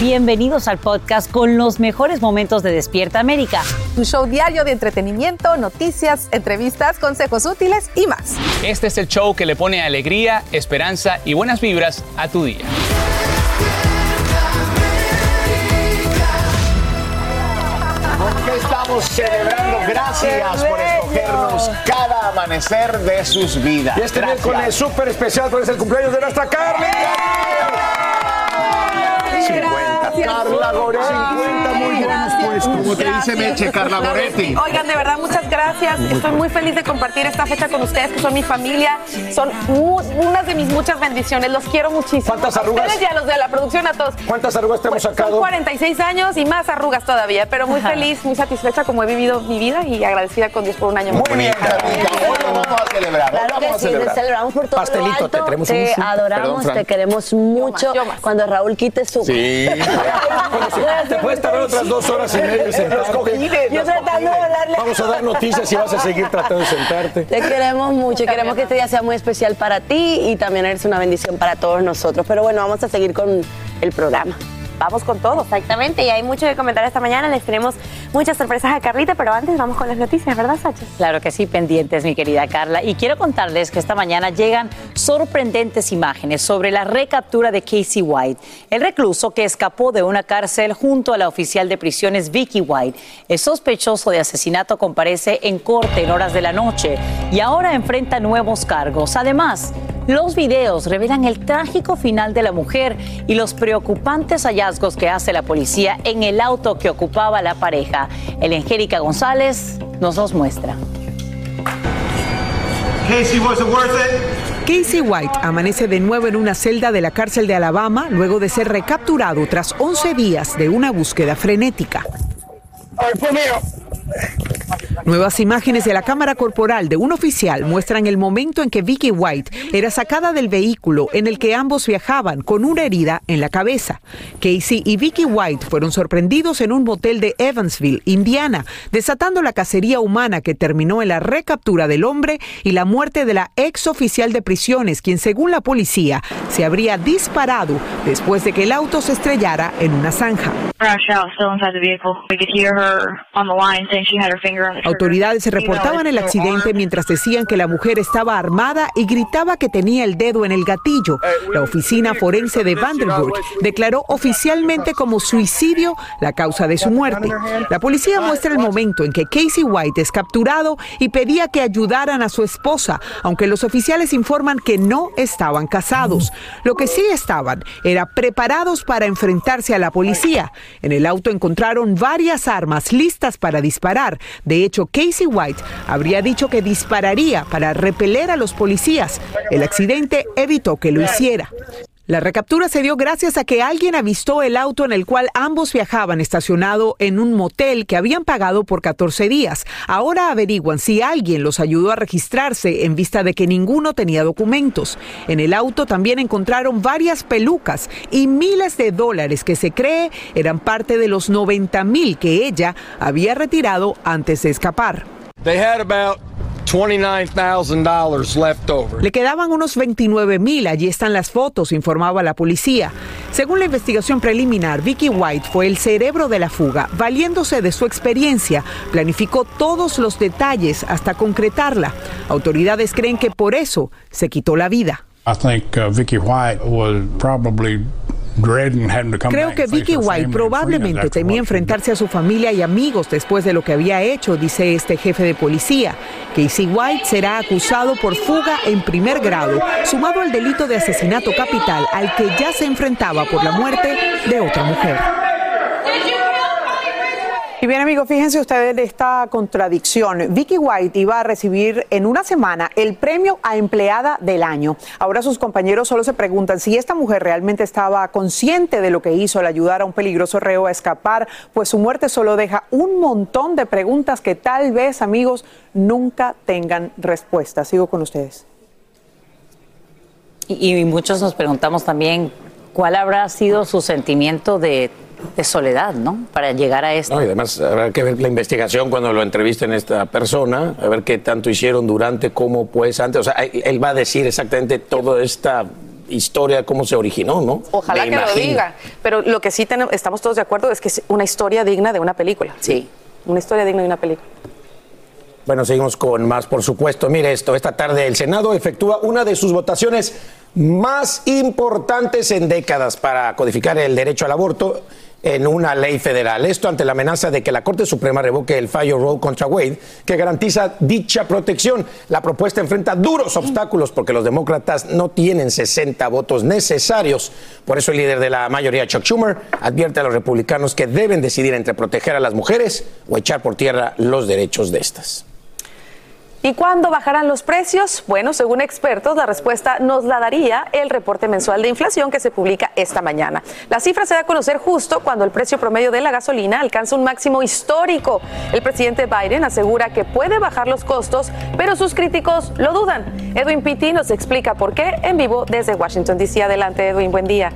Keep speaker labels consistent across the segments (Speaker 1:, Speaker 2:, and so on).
Speaker 1: Bienvenidos al podcast con los mejores momentos de Despierta América.
Speaker 2: Tu show diario de entretenimiento, noticias, entrevistas, consejos útiles y más.
Speaker 3: Este es el show que le pone alegría, esperanza y buenas vibras a tu día.
Speaker 4: Porque estamos celebrando. Gracias por escogernos cada amanecer de sus vidas.
Speaker 5: Y este
Speaker 4: Gracias.
Speaker 5: miércoles súper especial, porque es el cumpleaños de nuestra Carly.
Speaker 4: 50. Carla Goretti.
Speaker 5: 50 pues, como te dice Meche, Carla Goretti.
Speaker 2: Oigan, de verdad, muchas gracias. Estoy muy feliz de compartir esta fecha con ustedes, que son mi familia. Son unas de mis muchas bendiciones. Los quiero muchísimo.
Speaker 5: ¿Cuántas
Speaker 2: A
Speaker 5: arrugas?
Speaker 2: ustedes y a los de la producción, a todos.
Speaker 5: ¿Cuántas arrugas te hemos
Speaker 2: Pues, son
Speaker 5: sacado?
Speaker 2: 46 años y más arrugas todavía, pero muy feliz, muy satisfecha como he vivido mi vida y agradecida con Dios por un año más.
Speaker 4: Muy bien, Carlita. Hoy lo vamos a celebrar. Hoy
Speaker 6: Claro
Speaker 4: vamos
Speaker 6: que
Speaker 4: a
Speaker 6: sí, te
Speaker 4: celebrar.
Speaker 6: celebramos por todo
Speaker 5: Pastelito,
Speaker 6: lo alto.
Speaker 5: te traemos
Speaker 6: te
Speaker 5: un-
Speaker 6: adoramos,
Speaker 5: Perdón,
Speaker 6: te queremos mucho.
Speaker 2: yo más.
Speaker 6: Cuando Raúl quite su...
Speaker 4: Sí.
Speaker 5: Te puedes tardar otras dos horas y media y sentarte.
Speaker 6: Yo tratando de hablarle.
Speaker 5: Vamos a dar noticias y vas a seguir tratando de sentarte.
Speaker 6: Te queremos mucho y queremos que este día sea muy especial para ti y también eres una bendición para todos nosotros. Pero bueno, vamos a seguir con el programa.
Speaker 2: Vamos con todo.
Speaker 7: Exactamente, y hay mucho que comentar esta mañana. Les tenemos muchas sorpresas a Carlita, pero antes vamos con las noticias, ¿verdad, Sacha?
Speaker 1: Claro que sí, pendientes, mi querida Carla. Y quiero contarles que esta mañana llegan sorprendentes imágenes sobre la recaptura de Casey White, el recluso que escapó de una cárcel junto a la oficial de prisiones Vicky White. El sospechoso de asesinato comparece en corte en horas de la noche y ahora enfrenta nuevos cargos. Además, los videos revelan el trágico final de la mujer y los preocupantes hallazgos que hace la policía en el auto que ocupaba la pareja. El Angélica González nos los muestra.
Speaker 8: Casey White amanece de nuevo en una celda de la cárcel de Alabama luego de ser recapturado tras 11 días de una búsqueda frenética. Nuevas imágenes de la cámara corporal de un oficial muestran el momento en que Vicky White era sacada del vehículo en el que ambos viajaban con una herida en la cabeza. Casey y Vicky White fueron sorprendidos en un motel de Evansville, Indiana, desatando la cacería humana que terminó en la recaptura del hombre y la muerte de la ex oficial de prisiones, quien según la policía se habría disparado después de que el auto se estrellara en una zanja. Autoridades reportaban el accidente mientras decían que la mujer estaba armada y gritaba que tenía el dedo en el gatillo. La oficina forense de Vanderburg declaró oficialmente como suicidio la causa de su muerte. La policía muestra el momento en que Casey White es capturado y pedía que ayudaran a su esposa, aunque los oficiales informan que no estaban casados. Lo que sí estaban era preparados para enfrentarse a la policía. En el auto encontraron varias armas listas para disparar. De hecho, Casey White habría dicho que dispararía para repeler a los policías. El accidente evitó que lo hiciera. La recaptura se dio gracias a que alguien avistó el auto en el cual ambos viajaban estacionado en un motel que habían pagado por 14 días. Ahora averiguan si alguien los ayudó a registrarse en vista de que ninguno tenía documentos. En el auto también encontraron varias pelucas y miles de dólares que se cree eran parte de los 90 mil que ella había retirado antes de escapar.
Speaker 5: They had about $29,000 left over.
Speaker 8: Le quedaban unos 29 mil, allí están las fotos, informaba la policía. Según la investigación preliminar, Vicky White fue el cerebro de la fuga, valiéndose de su experiencia, planificó todos los detalles hasta concretarla. Autoridades creen que por eso se quitó la vida.
Speaker 5: I think uh, Vicky White was probably
Speaker 8: Creo que Vicky White probablemente temía enfrentarse a su familia y amigos después de lo que había hecho, dice este jefe de policía. Casey White será acusado por fuga en primer grado, sumado al delito de asesinato capital al que ya se enfrentaba por la muerte de otra mujer. Y bien amigos, fíjense ustedes de esta contradicción. Vicky White iba a recibir en una semana el premio a empleada del año. Ahora sus compañeros solo se preguntan si esta mujer realmente estaba consciente de lo que hizo al ayudar a un peligroso reo a escapar, pues su muerte solo deja un montón de preguntas que tal vez amigos nunca tengan respuesta. Sigo con ustedes.
Speaker 1: Y, y muchos nos preguntamos también cuál habrá sido su sentimiento de de soledad, ¿no? Para llegar a esto.
Speaker 9: y además habrá que ver la investigación cuando lo entrevisten a esta persona, a ver qué tanto hicieron durante, cómo pues antes. O sea, él va a decir exactamente toda esta historia, cómo se originó, ¿no?
Speaker 2: Ojalá que lo diga. Pero lo que sí tenemos, estamos todos de acuerdo es que es una historia digna de una película. Sí. Una historia digna de una película.
Speaker 9: Bueno, seguimos con más, por supuesto. Mire esto, esta tarde el Senado efectúa una de sus votaciones más importantes en décadas para codificar el derecho al aborto en una ley federal. Esto ante la amenaza de que la Corte Suprema revoque el fallo Roe contra Wade, que garantiza dicha protección. La propuesta enfrenta duros obstáculos porque los demócratas no tienen 60 votos necesarios. Por eso el líder de la mayoría, Chuck Schumer, advierte a los republicanos que deben decidir entre proteger a las mujeres o echar por tierra los derechos de estas.
Speaker 2: ¿Y cuándo bajarán los precios? Bueno, según expertos, la respuesta nos la daría el reporte mensual de inflación que se publica esta mañana. La cifra se da a conocer justo cuando el precio promedio de la gasolina alcanza un máximo histórico. El presidente Biden asegura que puede bajar los costos, pero sus críticos lo dudan. Edwin Pitti nos explica por qué en vivo desde Washington, D.C. Adelante, Edwin, buen día.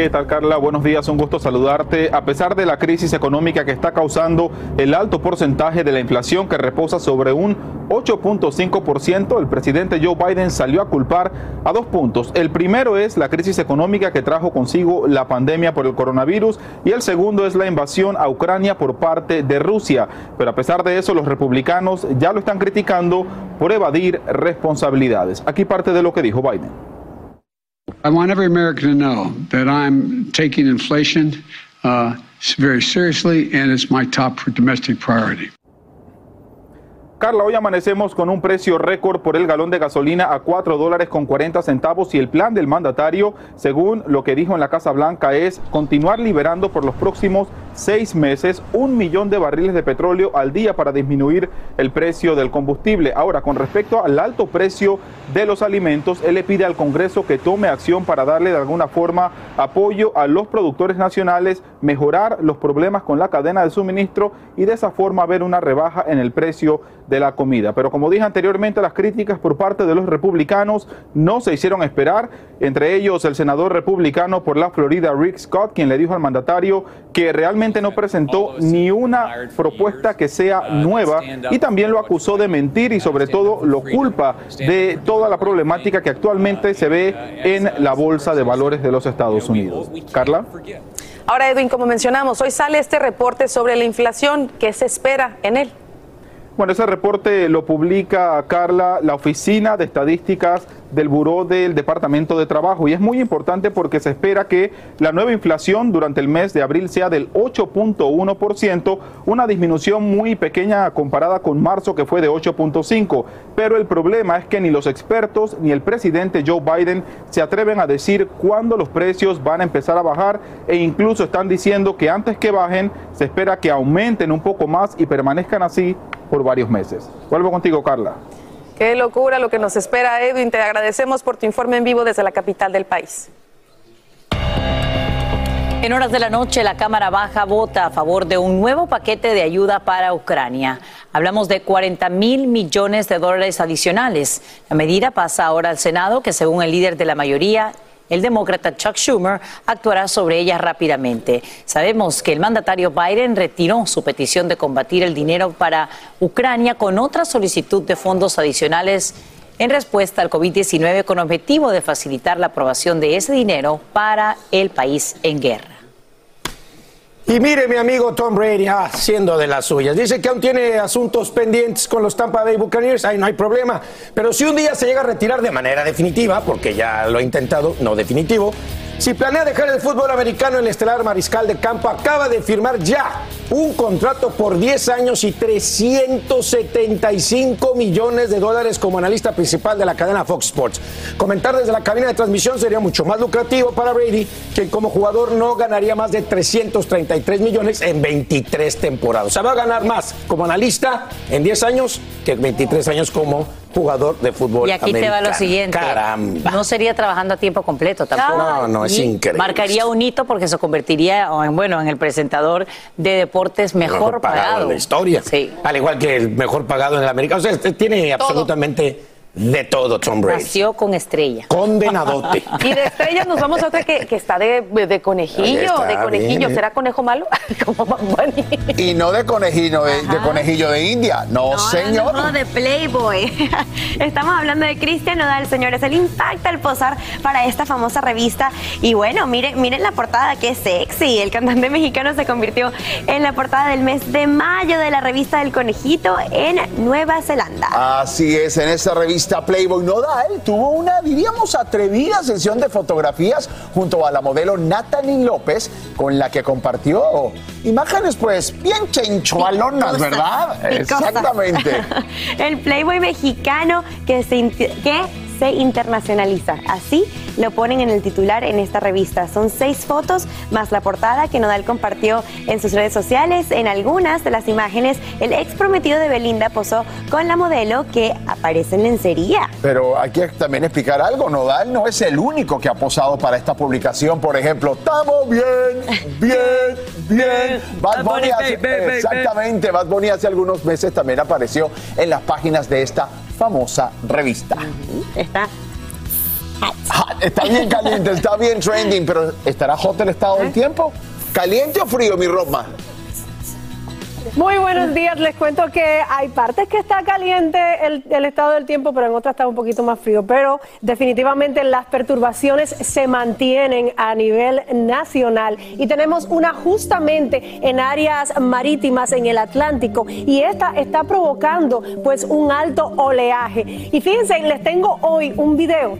Speaker 10: ¿Qué tal Carla? Buenos días, un gusto saludarte. A pesar de la crisis económica que está causando el alto porcentaje de la inflación que reposa sobre un 8.5%, el presidente Joe Biden salió a culpar a dos puntos. El primero es la crisis económica que trajo consigo la pandemia por el coronavirus y el segundo es la invasión a Ucrania por parte de Rusia. Pero a pesar de eso, los republicanos ya lo están criticando por evadir responsabilidades. Aquí parte de lo que dijo Biden.
Speaker 11: I want every American to know that I'm taking inflation uh, very seriously, and it's my top domestic priority.
Speaker 10: Carla, hoy amanecemos con un precio récord por el galón de gasolina a 4 dólares con 40 centavos y el plan del mandatario, según lo que dijo en la Casa Blanca, es continuar liberando por los próximos seis meses un millón de barriles de petróleo al día para disminuir el precio del combustible. Ahora, con respecto al alto precio de los alimentos, él le pide al Congreso que tome acción para darle de alguna forma apoyo a los productores nacionales, mejorar los problemas con la cadena de suministro y de esa forma ver una rebaja en el precio de la comida. Pero como dije anteriormente, las críticas por parte de los republicanos no se hicieron esperar, entre ellos el senador republicano por la Florida, Rick Scott, quien le dijo al mandatario que realmente no presentó ni una propuesta que sea nueva y también lo acusó de mentir y sobre todo lo culpa de toda la problemática que actualmente se ve en la Bolsa de Valores de los Estados Unidos. Carla.
Speaker 2: Ahora, Edwin, como mencionamos, hoy sale este reporte sobre la inflación. ¿Qué se espera en él?
Speaker 10: Bueno, ese reporte lo publica Carla, la Oficina de Estadísticas del Buró del Departamento de Trabajo y es muy importante porque se espera que la nueva inflación durante el mes de abril sea del 8.1%, una disminución muy pequeña comparada con marzo que fue de 8.5%, pero el problema es que ni los expertos ni el presidente Joe Biden se atreven a decir cuándo los precios van a empezar a bajar e incluso están diciendo que antes que bajen se espera que aumenten un poco más y permanezcan así por varios meses. Vuelvo contigo, Carla.
Speaker 2: Qué locura lo que nos espera, Edwin. Te agradecemos por tu informe en vivo desde la capital del país.
Speaker 1: En horas de la noche, la Cámara Baja vota a favor de un nuevo paquete de ayuda para Ucrania. Hablamos de 40 mil millones de dólares adicionales. La medida pasa ahora al Senado, que según el líder de la mayoría, el demócrata Chuck Schumer actuará sobre ella rápidamente. Sabemos que el mandatario Biden retiró su petición de combatir el dinero para Ucrania con otra solicitud de fondos adicionales en respuesta al COVID-19 con objetivo de facilitar la aprobación de ese dinero para el país en guerra.
Speaker 9: Y mire, mi amigo Tom Brady, ah, haciendo de las suyas. Dice que aún tiene asuntos pendientes con los Tampa Bay Buccaneers. Ahí no hay problema. Pero si un día se llega a retirar de manera definitiva, porque ya lo ha intentado, no definitivo, si planea dejar el fútbol americano, el estelar mariscal de campo acaba de firmar ya un contrato por 10 años y 375 millones de dólares como analista principal de la cadena Fox Sports. Comentar desde la cabina de transmisión sería mucho más lucrativo para Brady, quien como jugador no ganaría más de 333 millones en 23 temporadas. O sea, va a ganar más como analista en 10 años que en 23 años como jugador de fútbol
Speaker 1: Y aquí te va lo siguiente.
Speaker 9: Caramba.
Speaker 1: No sería trabajando a tiempo completo tampoco.
Speaker 9: No, no, es
Speaker 1: Y
Speaker 9: increíble.
Speaker 1: Marcaría un hito porque se convertiría en, bueno, en el presentador de deportes mejor, pagado.
Speaker 9: en la historia.
Speaker 1: Sí.
Speaker 9: Al igual que el mejor pagado en el americano. O sea, este tiene absolutamente de todo Tom Brady.
Speaker 1: Nació con estrella.
Speaker 9: Condenadote.
Speaker 2: Y de estrellas nos vamos a otra que, que está de, de conejillo,
Speaker 4: está,
Speaker 2: de conejillo.
Speaker 4: bien.
Speaker 2: ¿Será conejo malo? Como.
Speaker 4: Y no de conejillo de, de conejillo de India. No, señor.
Speaker 7: No, de Playboy. Estamos hablando de Cristian Nodal, señores. Él impacta al posar para esta famosa revista. Y bueno, miren, miren la portada, que sexy. El cantante mexicano se convirtió en la portada del mes de mayo de la revista del conejito en Nueva Zelanda.
Speaker 4: Así es, en esta revista Playboy Nodal tuvo una, diríamos, atrevida sesión de fotografías junto a la modelo Natalie López, con la que compartió imágenes, pues, bien chenchualonas, ¿verdad? Exactamente.
Speaker 7: El Playboy mexicano que se, que se internacionaliza. Así lo ponen en el titular en esta revista. Son seis fotos más la portada que Nodal compartió en sus redes sociales. En algunas de las imágenes, el ex prometido de Belinda posó con la modelo que aparece en lencería.
Speaker 4: Pero hay que también explicar algo. Nodal no es el único que ha posado para esta publicación. Por ejemplo, estamos bien, bien, bien. Bad Bunny hace- exactamente. Bad Bunny hace algunos meses también apareció en las páginas de esta famosa revista.
Speaker 7: Está
Speaker 4: Está bien caliente, está bien trending, pero ¿estará hot el estado del tiempo? ¿Caliente o frío, mi Roma?
Speaker 12: Muy buenos días, les cuento que hay partes que está caliente el, el estado del tiempo, pero en otras está un poquito más frío. Pero definitivamente las perturbaciones se mantienen a nivel nacional y tenemos una justamente en áreas marítimas en el Atlántico y esta está provocando pues un alto oleaje. Y fíjense, les tengo hoy un video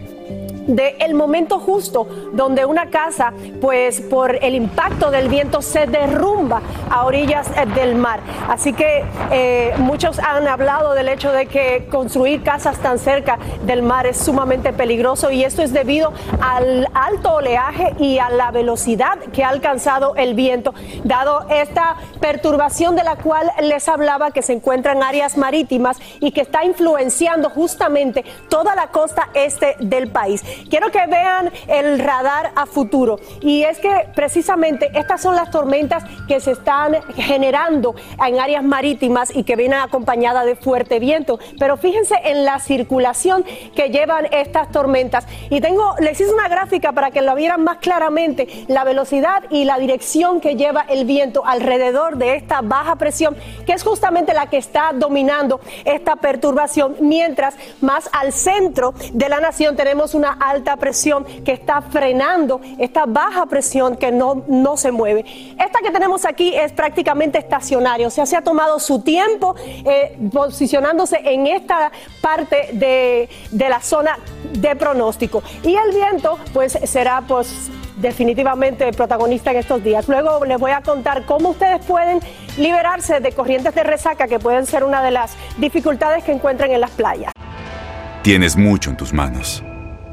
Speaker 12: de el momento justo donde una casa, pues por el impacto del viento, se derrumba a orillas eh, del mar. Así que eh, muchos han hablado del hecho de que construir casas tan cerca del mar es sumamente peligroso y esto es debido al alto oleaje y a la velocidad que ha alcanzado el viento, dado esta perturbación de la cual les hablaba que se encuentra en áreas marítimas y que está influenciando justamente toda la costa este del país. Quiero que vean el radar a futuro. Y es que precisamente estas son las tormentas que se están generando en áreas marítimas y que vienen acompañadas de fuerte viento, pero fíjense en la circulación que llevan estas tormentas. Y tengo les hice una gráfica para que lo vieran más claramente la velocidad y la dirección que lleva el viento alrededor de esta baja presión que es justamente la que está dominando esta perturbación. Mientras más al centro de la nación tenemos una alta presión que está frenando esta baja presión que no, no se mueve. Esta que tenemos aquí es prácticamente estacionaria, o sea, se ha tomado su tiempo eh, posicionándose en esta parte de, de la zona de pronóstico. Y el viento, pues, será, pues, definitivamente protagonista en estos días. Luego les voy a contar cómo ustedes pueden liberarse de corrientes de resaca que pueden ser una de las dificultades que encuentran en las playas.
Speaker 13: Tienes mucho en tus manos.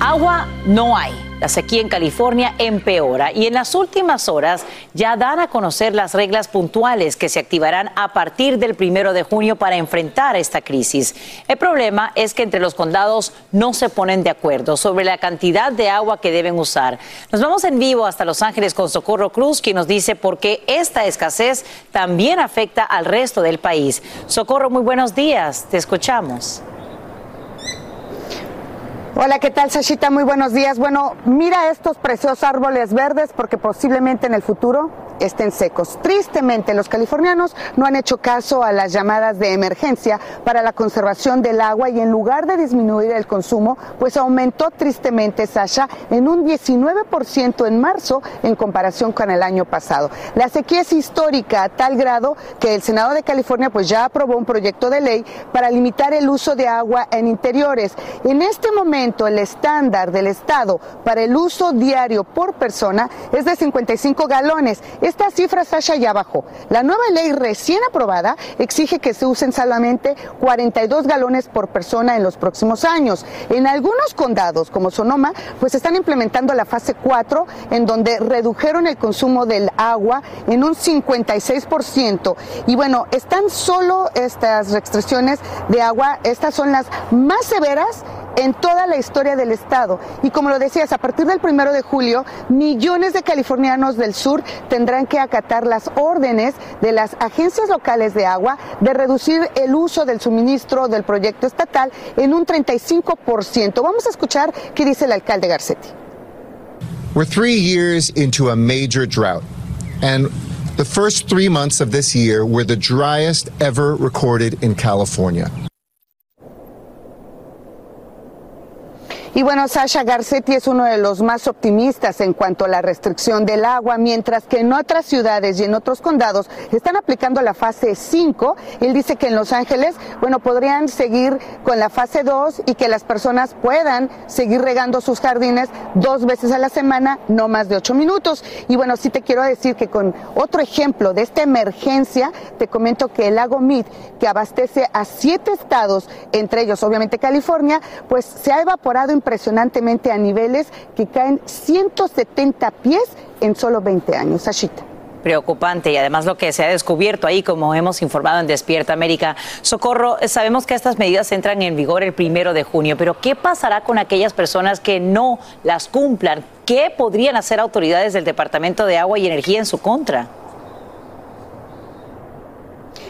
Speaker 1: Agua no hay. La sequía en California empeora y en las últimas horas ya dan a conocer las reglas puntuales que se activarán a partir del primero de junio para enfrentar esta crisis. El problema es que entre los condados no se ponen de acuerdo sobre la cantidad de agua que deben usar. Nos vamos en vivo hasta Los Ángeles con Socorro Cruz, quien nos dice por qué esta escasez también afecta al resto del país. Socorro, muy buenos días. Te escuchamos.
Speaker 14: Hola, ¿qué tal, Sashita? Muy buenos días. Bueno, mira estos preciosos árboles verdes porque posiblemente en el futuro estén secos. Tristemente, los californianos no han hecho caso a las llamadas de emergencia para la conservación del agua y en lugar de disminuir el consumo, pues aumentó tristemente, Sasha, en un 19% en marzo en comparación con el año pasado. La sequía es histórica a tal grado que el Senado de California pues ya aprobó un proyecto de ley para limitar el uso de agua en interiores. En este momento, el estándar del Estado para el uso diario por persona es de 55 galones. Esta cifra, Sasha, ya bajó. La nueva ley recién aprobada exige que se usen solamente 42 galones por persona en los próximos años. En algunos condados, como Sonoma, pues están implementando la fase 4, en donde redujeron el consumo del agua en un 56%. Y bueno, están solo estas restricciones de agua, estas son las más severas en toda la historia del Estado. Y como lo decías, a partir del primero de julio, millones de californianos del sur tendrán que acatar las órdenes de las agencias locales de agua de reducir el uso del suministro del proyecto estatal en un 35%. Vamos a escuchar qué dice el alcalde Garcetti.
Speaker 15: We're three years into a major drought, and the first three months of this year were the driest ever recorded in California.
Speaker 14: Y bueno, Sasha Garcetti es uno de los más optimistas en cuanto a la restricción del agua, mientras que en otras ciudades y en otros condados están aplicando la fase 5. Él dice que en Los Ángeles, bueno, podrían seguir con la fase 2 y que las personas puedan seguir regando sus jardines dos veces a la semana, no más de ocho minutos. Y bueno, sí te quiero decir que con otro ejemplo de esta emergencia, te comento que el lago Mead, que abastece a siete estados, entre ellos obviamente California, pues se ha evaporado impresionantemente a niveles que caen 170 pies en solo 20 años. Sashita
Speaker 1: preocupante y además lo que se ha descubierto ahí, como hemos informado en Despierta América. Socorro, sabemos que estas medidas entran en vigor el primero de junio, pero ¿qué pasará con aquellas personas que no las cumplan? ¿Qué podrían hacer autoridades del Departamento de Agua y Energía en su contra?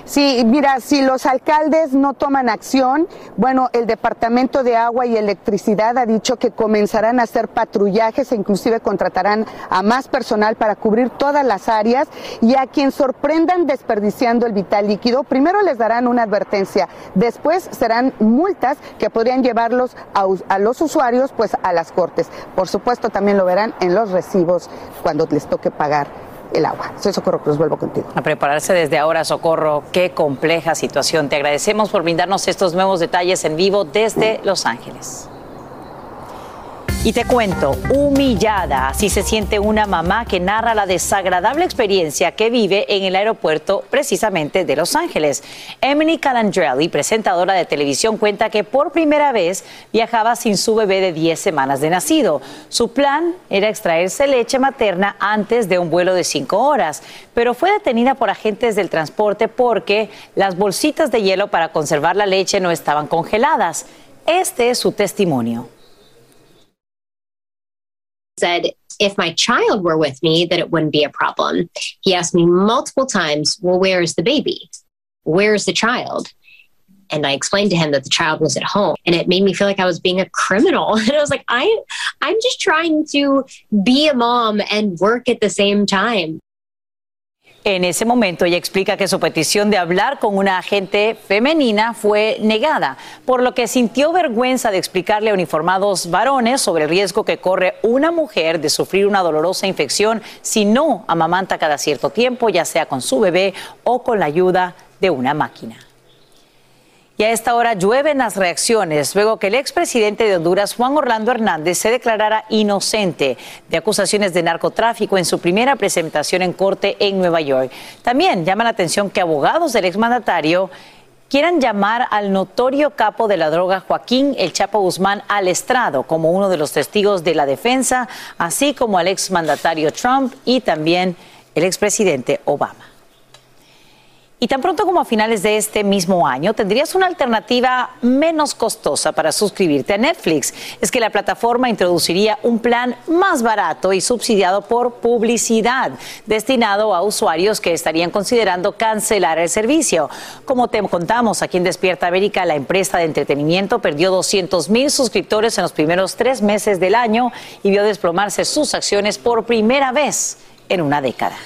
Speaker 14: Sí, mira, si los alcaldes no toman acción, bueno, el Departamento de Agua y Electricidad ha dicho que comenzarán a hacer patrullajes e inclusive contratarán a más personal para cubrir todas las áreas y a quien sorprendan desperdiciando el vital líquido, primero les darán una advertencia, después serán multas que podrían llevarlos a, a los usuarios pues a las cortes. Por supuesto, también lo verán en los recibos cuando les toque pagar el agua. Soy Socorro Cruz, vuelvo contigo.
Speaker 1: A prepararse desde ahora, Socorro. Qué compleja situación. Te agradecemos por brindarnos estos nuevos detalles en vivo desde Los Ángeles. Y te cuento, humillada, así se siente una mamá que narra la desagradable experiencia que vive en el aeropuerto precisamente de Los Ángeles. Emily Calandrelli, presentadora de televisión, cuenta que por primera vez viajaba sin su bebé de 10 semanas de nacido. Su plan era extraerse leche materna antes de un vuelo de 5 horas, pero fue detenida por agentes del transporte porque las bolsitas de hielo para conservar la leche no estaban congeladas. Este es su testimonio.
Speaker 16: Said if my child were with me that it wouldn't be a problem he asked me multiple times well where is the baby where's the child and I explained to him that the child was at home and it made me feel like I was being a criminal. And I was like, I I'm just trying to be a mom and work at the same time.
Speaker 1: En ese momento ella explica que su petición de hablar con una agente femenina fue negada, por lo que sintió vergüenza de explicarle a uniformados varones sobre el riesgo que corre una mujer de sufrir una dolorosa infección si no amamanta cada cierto tiempo, ya sea con su bebé o con la ayuda de una máquina. Y a esta hora llueven las reacciones luego que el expresidente de Honduras, Juan Orlando Hernández, se declarara inocente de acusaciones de narcotráfico en su primera presentación en corte en Nueva York. También llama la atención que abogados del exmandatario quieran llamar al notorio capo de la droga Joaquín El Chapo Guzmán al estrado como uno de los testigos de la defensa, así como al exmandatario Trump y también el expresidente Obama. Y tan pronto como a finales de este mismo año tendrías una alternativa menos costosa para suscribirte a Netflix. Es que la plataforma introduciría un plan más barato y subsidiado por publicidad, destinado a usuarios que estarían considerando cancelar el servicio. Como te contamos aquí en Despierta América, la empresa de entretenimiento perdió 200 mil suscriptores en los primeros tres meses del año y vio desplomarse sus acciones por primera vez en una década.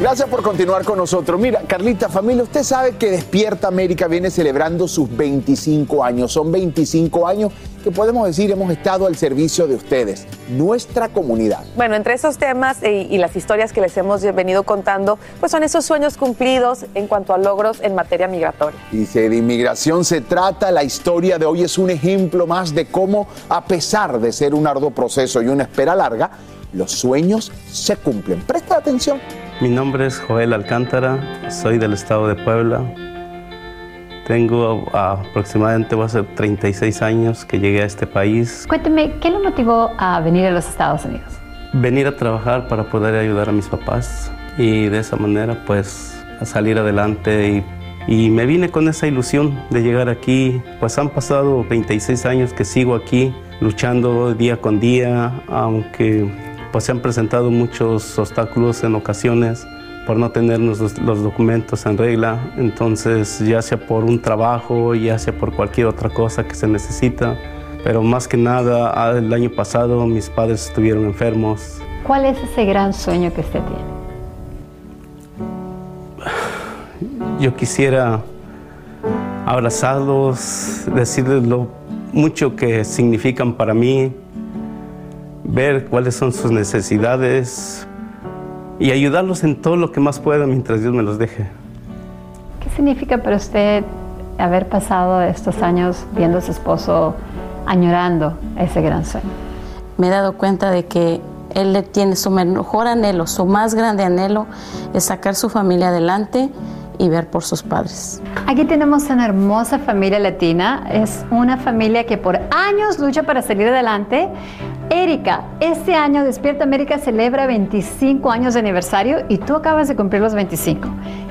Speaker 4: Gracias por continuar con nosotros. Mira, Carlita, familia, usted sabe que Despierta América viene celebrando sus 25 años. Son 25 años que podemos decir hemos estado al servicio de ustedes, nuestra comunidad.
Speaker 2: Bueno, entre esos temas y, y las historias que les hemos venido contando, pues son esos sueños cumplidos en cuanto a logros en materia migratoria.
Speaker 4: Y si de inmigración se trata, la historia de hoy es un ejemplo más de cómo, a pesar de ser un arduo proceso y una espera larga, los sueños se cumplen. Presta atención.
Speaker 17: Mi nombre es Joel Alcántara, soy del estado de Puebla. Tengo aproximadamente, va a ser 36 años que llegué a este país.
Speaker 18: Cuénteme, ¿qué lo motivó a venir a los Estados Unidos?
Speaker 17: Venir a trabajar para poder ayudar a mis papás y de esa manera pues a salir adelante y, y me vine con esa ilusión de llegar aquí. Pues han pasado 36 años que sigo aquí luchando día con día, aunque pues se han presentado muchos obstáculos en ocasiones por no tener los, los, documentos en regla, entonces ya sea por un trabajo, ya sea por cualquier otra cosa que se necesita, pero más que nada el año pasado mis padres estuvieron enfermos.
Speaker 18: ¿Cuál es ese gran sueño que usted tiene?
Speaker 17: Yo quisiera abrazarlos, decirles lo mucho que significan para mí, ver cuáles son sus necesidades y ayudarlos en todo lo que más pueda mientras Dios me los deje.
Speaker 18: ¿Qué significa para usted haber pasado estos años viendo a su esposo añorando ese gran sueño?
Speaker 19: Me he dado cuenta de que él le tiene su mejor anhelo, su más grande anhelo es sacar su familia adelante y ver por sus padres.
Speaker 18: Aquí tenemos una hermosa familia latina, es una familia que por años lucha para salir adelante. Erika, este año Despierta América celebra 25 años de aniversario y tú acabas de cumplir los 25.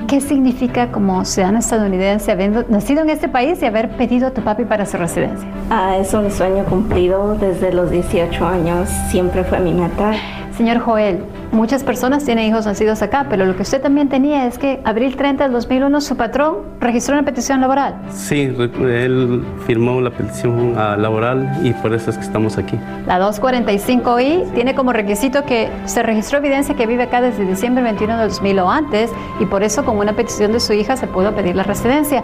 Speaker 18: ¿Qué significa como ciudadana estadounidense habiendo nacido en este país y haber pedido a tu papi para su residencia?
Speaker 20: Ah, es un sueño cumplido desde los 18 años, siempre fue mi meta.
Speaker 18: Señor Joel, muchas personas tienen hijos nacidos acá, pero lo que usted también tenía es que abril 30 del 2001 su patrón registró una petición laboral.
Speaker 17: Sí, él firmó la petición laboral y por eso es que estamos aquí.
Speaker 18: La 245I tiene como requisito que se registró evidencia que vive acá desde diciembre 21 del 2000 o antes y por eso con una petición de su hija se pudo pedir la residencia.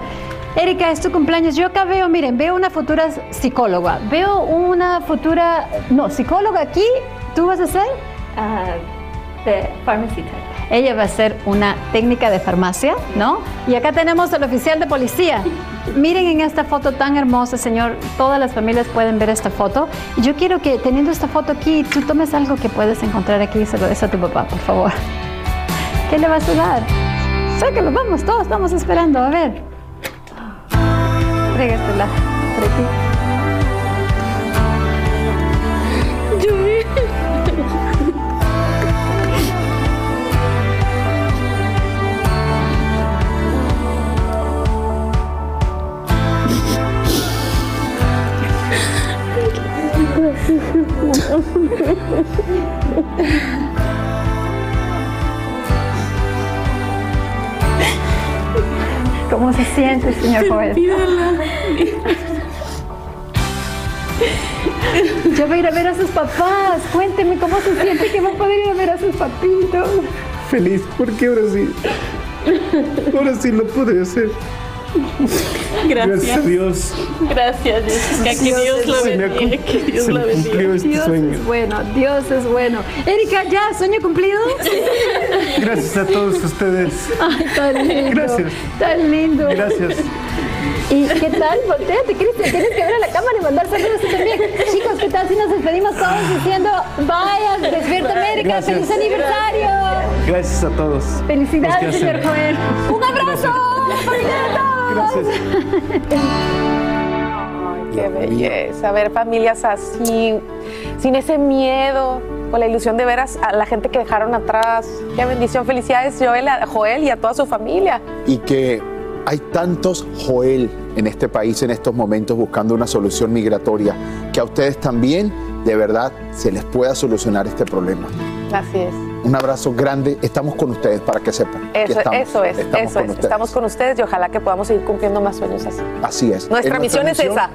Speaker 18: Erika, es tu cumpleaños. Yo acá veo, miren, veo una futura psicóloga, veo una futura, no, psicóloga aquí, ¿tú vas a ser?
Speaker 20: De pharmacy tech.
Speaker 18: Ella va a ser una técnica de farmacia, ¿no? Y acá tenemos al oficial de policía. Miren en esta foto tan hermosa, señor. Todas las familias pueden ver esta foto. Yo quiero que teniendo esta foto aquí, tú tomes algo que puedes encontrar aquí y se lo des a tu papá, por favor. ¿Qué le vas a dar? Sácalo, vamos, todos estamos esperando. A ver. Trégasela por aquí. ¿Cómo se siente, señor Joel? Ya voy a ir a ver a sus papás. Cuénteme cómo se siente que va a poder ir a ver a sus papitos.
Speaker 21: Feliz, porque ahora sí. Ahora sí lo pude hacer.
Speaker 20: Gracias.
Speaker 21: Gracias a Dios.
Speaker 20: Gracias, Jessica. Que Dios lo
Speaker 21: ha cum-
Speaker 20: bendiga. Que Dios lo bendiga.
Speaker 21: este
Speaker 18: Dios
Speaker 21: sueño.
Speaker 18: es bueno, Dios es bueno. Erika, ¿ya? ¿Sueño cumplido?
Speaker 21: Gracias a todos ustedes.
Speaker 18: Ay, tan lindo.
Speaker 21: Gracias.
Speaker 18: Tan lindo.
Speaker 21: Gracias.
Speaker 18: ¿Y qué tal? Volteate, Cristian. Tienes que ver a la cámara y mandar saludos tú también. Chicos, ¿qué tal si nos despedimos todos diciendo, vaya, despierta América,
Speaker 21: Gracias.
Speaker 18: feliz aniversario?
Speaker 21: Gracias a todos.
Speaker 18: Felicidades,
Speaker 21: que
Speaker 18: señor. Joel. ¡Un abrazo! ¡Familia de todos!
Speaker 2: Qué belleza, ver familias así, sin ese miedo, con la ilusión de ver a a la gente que dejaron atrás. Qué bendición, felicidades Joel, a Joel y a toda su familia.
Speaker 4: y que hay tantos Joel en este país en estos momentos buscando una solución migratoria, que a ustedes también de verdad se les pueda solucionar este problema.
Speaker 2: Así es.
Speaker 4: Un abrazo grande, estamos con ustedes para que sepan. que
Speaker 2: Eso,
Speaker 4: estamos,
Speaker 2: eso es,
Speaker 4: estamos
Speaker 2: eso
Speaker 4: con
Speaker 2: es.
Speaker 4: ustedes.
Speaker 2: Estamos con ustedes y ojalá que podamos seguir cumpliendo más sueños así.
Speaker 4: Así es.
Speaker 2: Nuestra
Speaker 4: En
Speaker 2: misión es esa.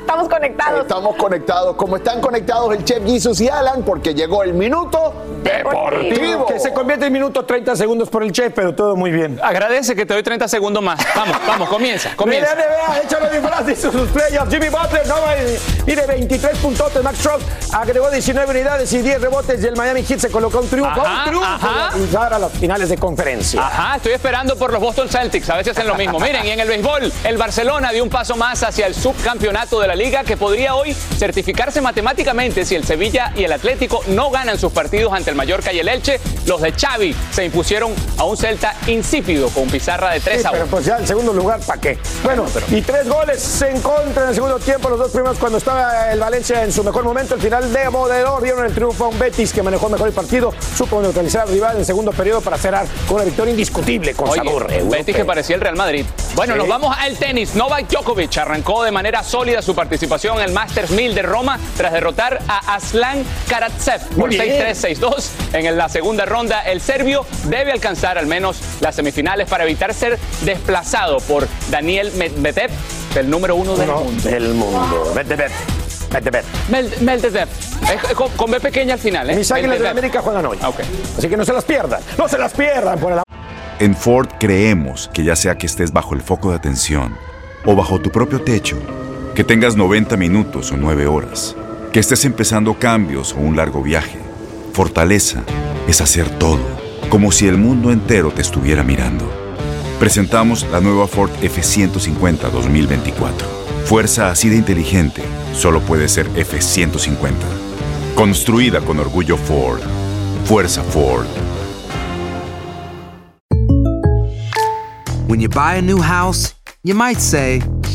Speaker 2: Estamos conectados.
Speaker 4: Estamos conectados, como están conectados el chef Jesus y Alan, porque llegó el minuto deportivo.
Speaker 9: Que se convierte en minuto 30 segundos por el chef, pero todo muy bien.
Speaker 22: Agradece que te doy 30 segundos más. Vamos, vamos, comienza, comienza.
Speaker 9: Mira, NBA, échale disfraz, hizo sus playoffs. Jimmy Butler, no, eh, mire, 23 puntotes. Max Strauss agregó 19 unidades y 10 rebotes. Y el Miami Heat se colocó un triunfo.
Speaker 22: Ajá,
Speaker 9: un triunfo
Speaker 22: ajá.
Speaker 9: y llegar a las finales de conferencia.
Speaker 22: Ajá, estoy esperando por los Boston Celtics. A veces hacen lo mismo. Miren, y en el béisbol, el Barcelona dio un paso más hacia el subcampeonato de la liga que podría hoy certificarse matemáticamente si el Sevilla y el Atlético no ganan sus partidos ante el Mallorca y el Elche. Los de Xavi se impusieron a un Celta insípido con pizarra de 3
Speaker 9: Sí,
Speaker 22: a 1.
Speaker 9: pero pues ya en segundo lugar, ¿para qué? Bueno, y tres goles en contra en el segundo tiempo, los dos primeros cuando estaba el Valencia en su mejor momento, el final de Modelos dieron el triunfo a un Betis que manejó mejor el partido, supo neutralizar al rival en el segundo periodo para cerrar con una victoria indiscutible con
Speaker 22: Oye,
Speaker 9: sabor
Speaker 22: Betis
Speaker 9: europeo.
Speaker 22: que parecía el Real Madrid. Bueno,
Speaker 9: Sí.
Speaker 22: nos vamos al tenis. Novak Djokovic arrancó de manera sólida su participación en el Masters 1000 de Roma tras derrotar a Aslan Karatsev por
Speaker 9: Muy bien.
Speaker 22: 6-3, 6-2 en la segunda ronda. El serbio debe alcanzar al menos las semifinales para evitar ser desplazado por Daniel Medvedev, el número uno del
Speaker 9: Uno
Speaker 22: mundo.
Speaker 9: del mundo. Medvedev. Medvedev.
Speaker 22: Medvedev. Con, con B pequeña al final, ¿eh?
Speaker 9: Mis águilas de. América juegan hoy.
Speaker 22: Ok.
Speaker 9: Así que no se las pierdan. No se las pierdan por el
Speaker 13: En Ford creemos que ya sea que estés bajo el foco de atención o bajo tu propio techo, que tengas 90 minutos o 9 horas, que estés empezando cambios o un largo viaje, fortaleza es hacer todo, como si el mundo entero te estuviera mirando. Presentamos la nueva Ford F150 2024. Fuerza así de inteligente solo puede ser F150. Construida con orgullo Ford. Fuerza Ford.
Speaker 23: When you buy a new house, you might say,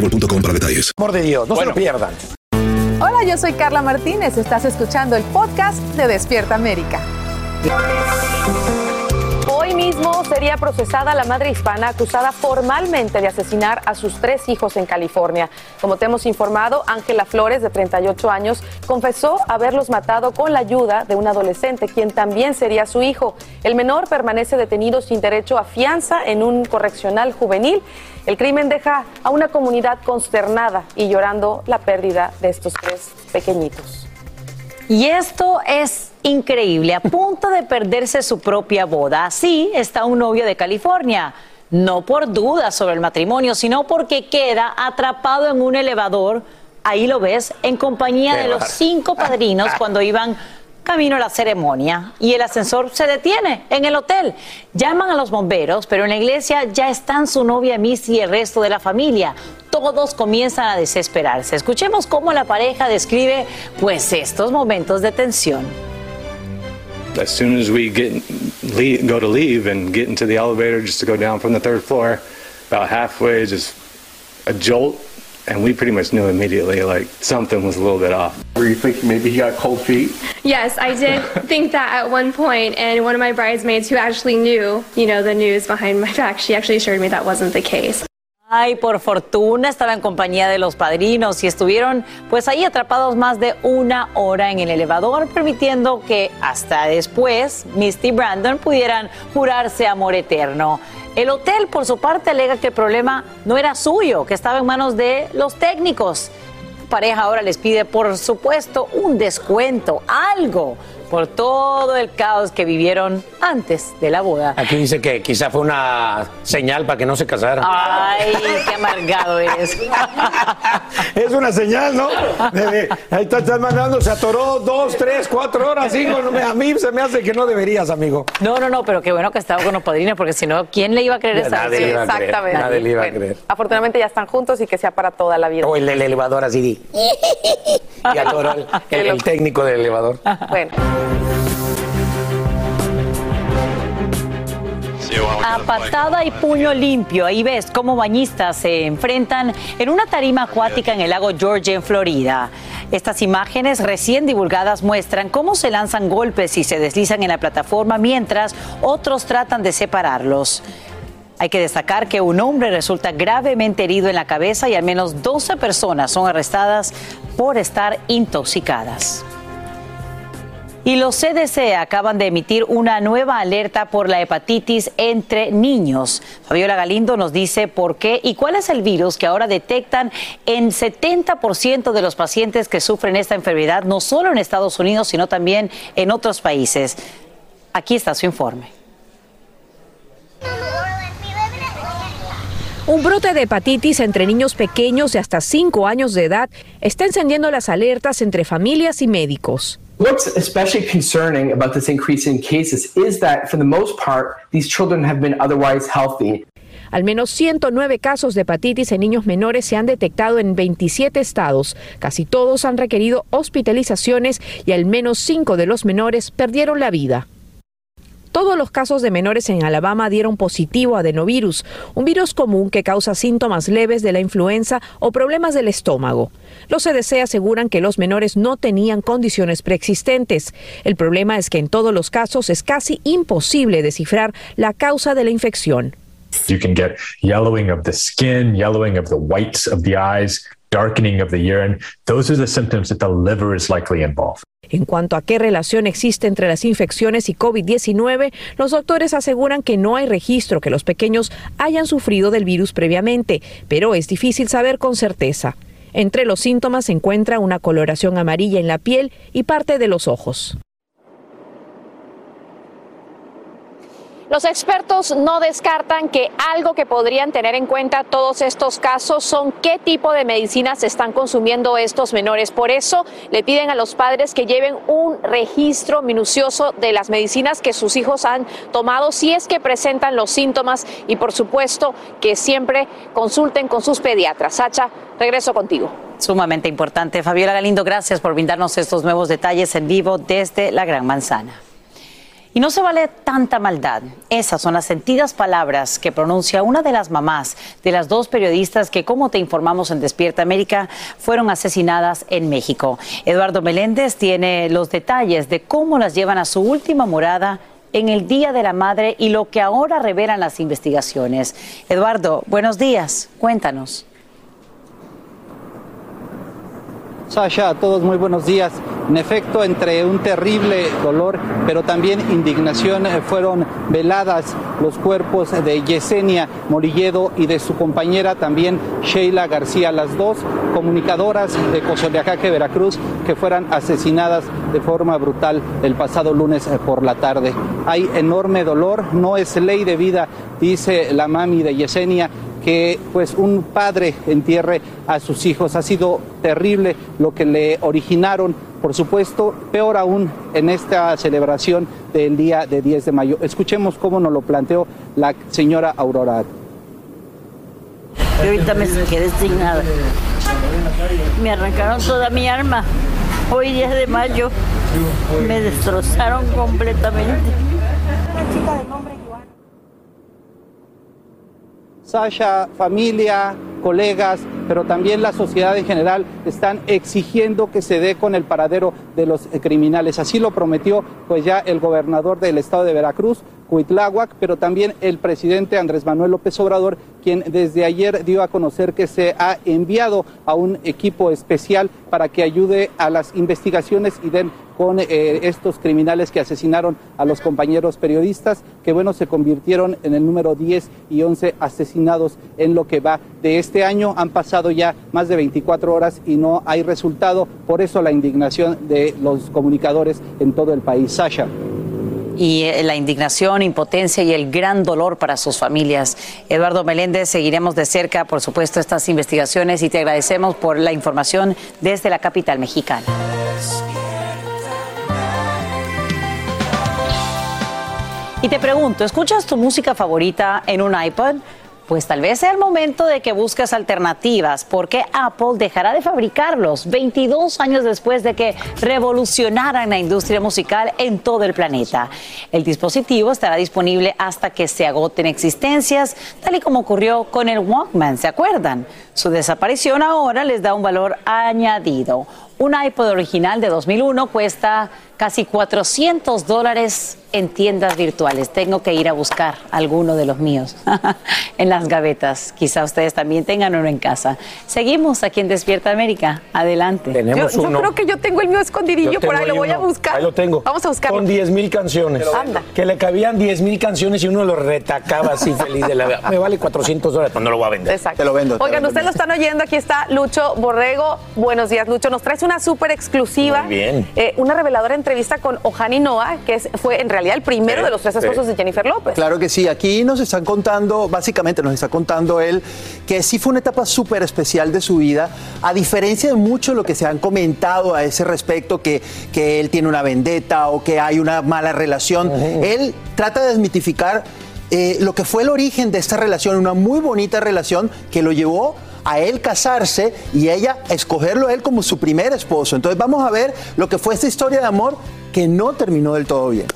Speaker 24: boostmobile.com para detalles.
Speaker 9: Amor de Dios, no se lo pierdan.
Speaker 2: Hola, yo soy Carla Martínez. Estás escuchando el podcast de Despierta América. Sería procesada la madre hispana acusada formalmente de asesinar a sus tres hijos en California. Como te hemos informado, Ángela Flores, de 38 años, confesó haberlos matado con la ayuda de un adolescente, quien también sería su hijo. El menor permanece detenido sin derecho a fianza en un correccional juvenil. El crimen deja a una comunidad consternada y llorando la pérdida de estos tres pequeñitos.
Speaker 1: Y esto es increíble, a punto de perderse su propia boda. Así está un novio de California. No por dudas sobre el matrimonio, sino porque queda atrapado en un elevador Ahí lo ves, en compañía de los cinco padrinos cuando iban camino a la ceremonia y el ascensor se detiene en el hotel. Llaman a los bomberos, pero en la iglesia ya están su novia Missy y el resto de la familia. Todos comienzan a desesperarse. Escuchemos cómo la pareja describe pues estos momentos de tensión.
Speaker 25: As soon as we get leave, go to leave and get into the elevator just to go down from the third floor, about halfway, just a jolt, and we pretty much knew immediately like something was a little bit off.
Speaker 26: Were you thinking maybe he got cold feet?
Speaker 27: Yes, I did think that at one point, and one of my bridesmaids who actually knew, you know, the news behind my back, she actually assured me that wasn't the case.
Speaker 1: Ay, por fortuna estaba en compañía de los padrinos y estuvieron pues ahí atrapados más de una hora en el elevador, permitiendo que hasta después Misty y Brandon pudieran jurarse amor eterno. El hotel, por su parte, alega que el problema no era suyo, que estaba en manos de los técnicos. Pareja ahora les pide, por supuesto, un descuento, algo, por todo el caos que vivieron antes de la boda.
Speaker 9: Aquí dice que quizá fue una señal para que no se casara.
Speaker 1: Ay, qué amargado eres.
Speaker 9: Es una señal, ¿no? Ahí está, estás mandando, se atoró dos, tres, cuatro horas. Hijo, no me- a mí se me hace que no deberías, amigo.
Speaker 1: No, no, no, pero qué bueno que estaba con los padrinos, porque si no, ¿quién le iba a creer esa
Speaker 9: Nadie le iba a creer,
Speaker 2: Exactamente.
Speaker 9: nadie le iba a
Speaker 2: Bueno,
Speaker 9: creer.
Speaker 2: Afortunadamente ya están juntos y que sea para toda la vida.
Speaker 9: O el del elevador así. di. Y atoró el, el- el técnico del elevador.
Speaker 2: Bueno.
Speaker 1: A patada y puño limpio, ahí ves cómo bañistas se enfrentan en una tarima acuática en el lago Georgia, en Florida. Estas imágenes recién divulgadas muestran cómo se lanzan golpes y se deslizan en la plataforma mientras otros tratan de separarlos. Hay que destacar que un hombre resulta gravemente herido en la cabeza y al menos 12 personas son arrestadas por estar intoxicadas. Y los CDC acaban de emitir una nueva alerta por la hepatitis entre niños. Fabiola Galindo nos dice por qué y cuál es el virus que ahora detectan en 70% de los pacientes que sufren esta enfermedad, no solo en Estados Unidos, sino también en otros países. Aquí está su informe.
Speaker 8: Un brote de hepatitis entre niños pequeños de hasta 5 años de edad está encendiendo las alertas entre familias y médicos.
Speaker 28: What's especially concerning about this increase in cases is that, for the most part, these children have been otherwise healthy.
Speaker 8: Al menos 109 casos de hepatitis en niños menores se han detectado en 27 estados. Casi todos han requerido hospitalizaciones y al menos 5 de los menores perdieron la vida. Todos los casos de menores en Alabama dieron positivo a adenovirus, un virus común que causa síntomas leves de la influenza o problemas del estómago. Los CDC aseguran que los menores no tenían condiciones preexistentes. El problema es que en todos los casos es casi imposible descifrar la causa de la infección.
Speaker 29: You can get yellowing of the skin, yellowing of the whites of the eyes, darkening of the urine. Those are the symptoms that the liver is likely involved.
Speaker 8: En cuanto a qué relación existe entre las infecciones y COVID-19, los doctores aseguran que no hay registro que los pequeños hayan sufrido del virus previamente, pero es difícil saber con certeza. Entre los síntomas se encuentra una coloración amarilla en la piel y parte de los ojos.
Speaker 30: Los expertos no descartan que algo que podrían tener en cuenta todos estos casos son qué tipo de medicinas están consumiendo estos menores. Por eso le piden a los padres que lleven un registro minucioso de las medicinas que sus hijos han tomado si es que presentan los síntomas y por supuesto que siempre consulten con sus pediatras. Sacha, regreso contigo.
Speaker 1: Sumamente importante. Fabiola Galindo, gracias por brindarnos estos nuevos detalles en vivo desde la Gran Manzana. Y no se vale tanta maldad. Esas son las sentidas palabras que pronuncia una de las mamás de las dos periodistas que, como te informamos en Despierta América, fueron asesinadas en México. Eduardo Meléndez tiene los detalles de cómo las llevan a su última morada en el Día de la Madre y lo que ahora revelan las investigaciones. Eduardo, buenos días. Cuéntanos.
Speaker 31: Sasha, a todos muy buenos días. En efecto, entre un terrible dolor, pero también indignación, eh, fueron veladas los cuerpos de Yesenia Morilledo y de su compañera también Sheila García, las dos comunicadoras de Cozoleacaque, Veracruz, que fueran asesinadas de forma brutal el pasado lunes eh, por la tarde. Hay enorme dolor, no es ley de vida, dice la mami de Yesenia, que pues un padre entierre a sus hijos. Ha sido terrible lo que le originaron, por supuesto, peor aún en esta celebración del día de 10 de mayo. Escuchemos cómo nos lo planteó la señora Aurora.
Speaker 32: Yo ahorita me quedé sin nada. Me arrancaron toda mi alma. Hoy 10 de mayo me destrozaron completamente.
Speaker 31: Sasha, familia, colegas, pero también la sociedad en general están exigiendo que se dé con el paradero de los criminales. Así lo prometió pues ya el gobernador del estado de Veracruz, Cuitláhuac, pero también el presidente Andrés Manuel López Obrador, quien desde ayer dio a conocer que se ha enviado a un equipo especial para que ayude a las investigaciones y den con eh, estos criminales que asesinaron a los compañeros periodistas, que bueno, se convirtieron en el número 10 y 11 asesinados en lo que va de este año. Han pasado ya más de 24 horas y no hay resultado, por eso la indignación de los comunicadores en todo el país. Sasha
Speaker 1: y eh, la indignación, impotencia y el gran dolor para sus familias. Eduardo Meléndez, seguiremos de cerca, por supuesto, estas investigaciones y te agradecemos por la información desde la capital mexicana. Y te pregunto, ¿escuchas tu música favorita en un iPod? Pues tal vez sea el momento de que busques alternativas, porque Apple dejará de fabricarlos 22 años después de que revolucionaran la industria musical en todo el planeta. El dispositivo estará disponible hasta que se agoten existencias, tal y como ocurrió con el Walkman, ¿se acuerdan? Su desaparición ahora les da un valor añadido. Un iPod original de 2001 cuesta casi 400 dólares en tiendas virtuales. Tengo que ir a buscar alguno de los míos en las gavetas. Quizá ustedes también tengan uno en casa. Seguimos aquí en Despierta América. Adelante.
Speaker 2: yo, creo que yo tengo el mío escondidillo por ahí, lo voy a buscar.
Speaker 9: Ahí lo tengo.
Speaker 2: Vamos a buscarlo.
Speaker 9: Con 10 mil canciones.
Speaker 2: Anda.
Speaker 9: Que le cabían 10 mil canciones y uno lo retacaba así feliz de la vida. Me vale 400 dólares, pero no lo voy a vender.
Speaker 2: Exacto.
Speaker 9: Te lo vendo. te
Speaker 2: Oigan, ustedes lo están oyendo. Aquí está Lucho Borrego. Buenos días, Lucho. Nos traes una súper exclusiva.
Speaker 9: Muy bien.
Speaker 2: Eh, una reveladora entrevista con Ojani Noah, que es- fue en realidad el primero de los tres esposos de Jennifer López.
Speaker 33: Claro que sí, aquí nos están contando, básicamente nos está contando él, que sí fue una etapa súper especial de su vida, a diferencia de mucho lo que se han comentado a ese respecto, que, que él tiene una vendetta o que hay una mala relación. Él trata de desmitificar eh, lo que fue el origen de esta relación, una muy bonita relación que lo llevó a él casarse y ella escogerlo a él como su primer esposo. Entonces vamos a ver lo que fue esta historia de amor que no terminó del todo bien.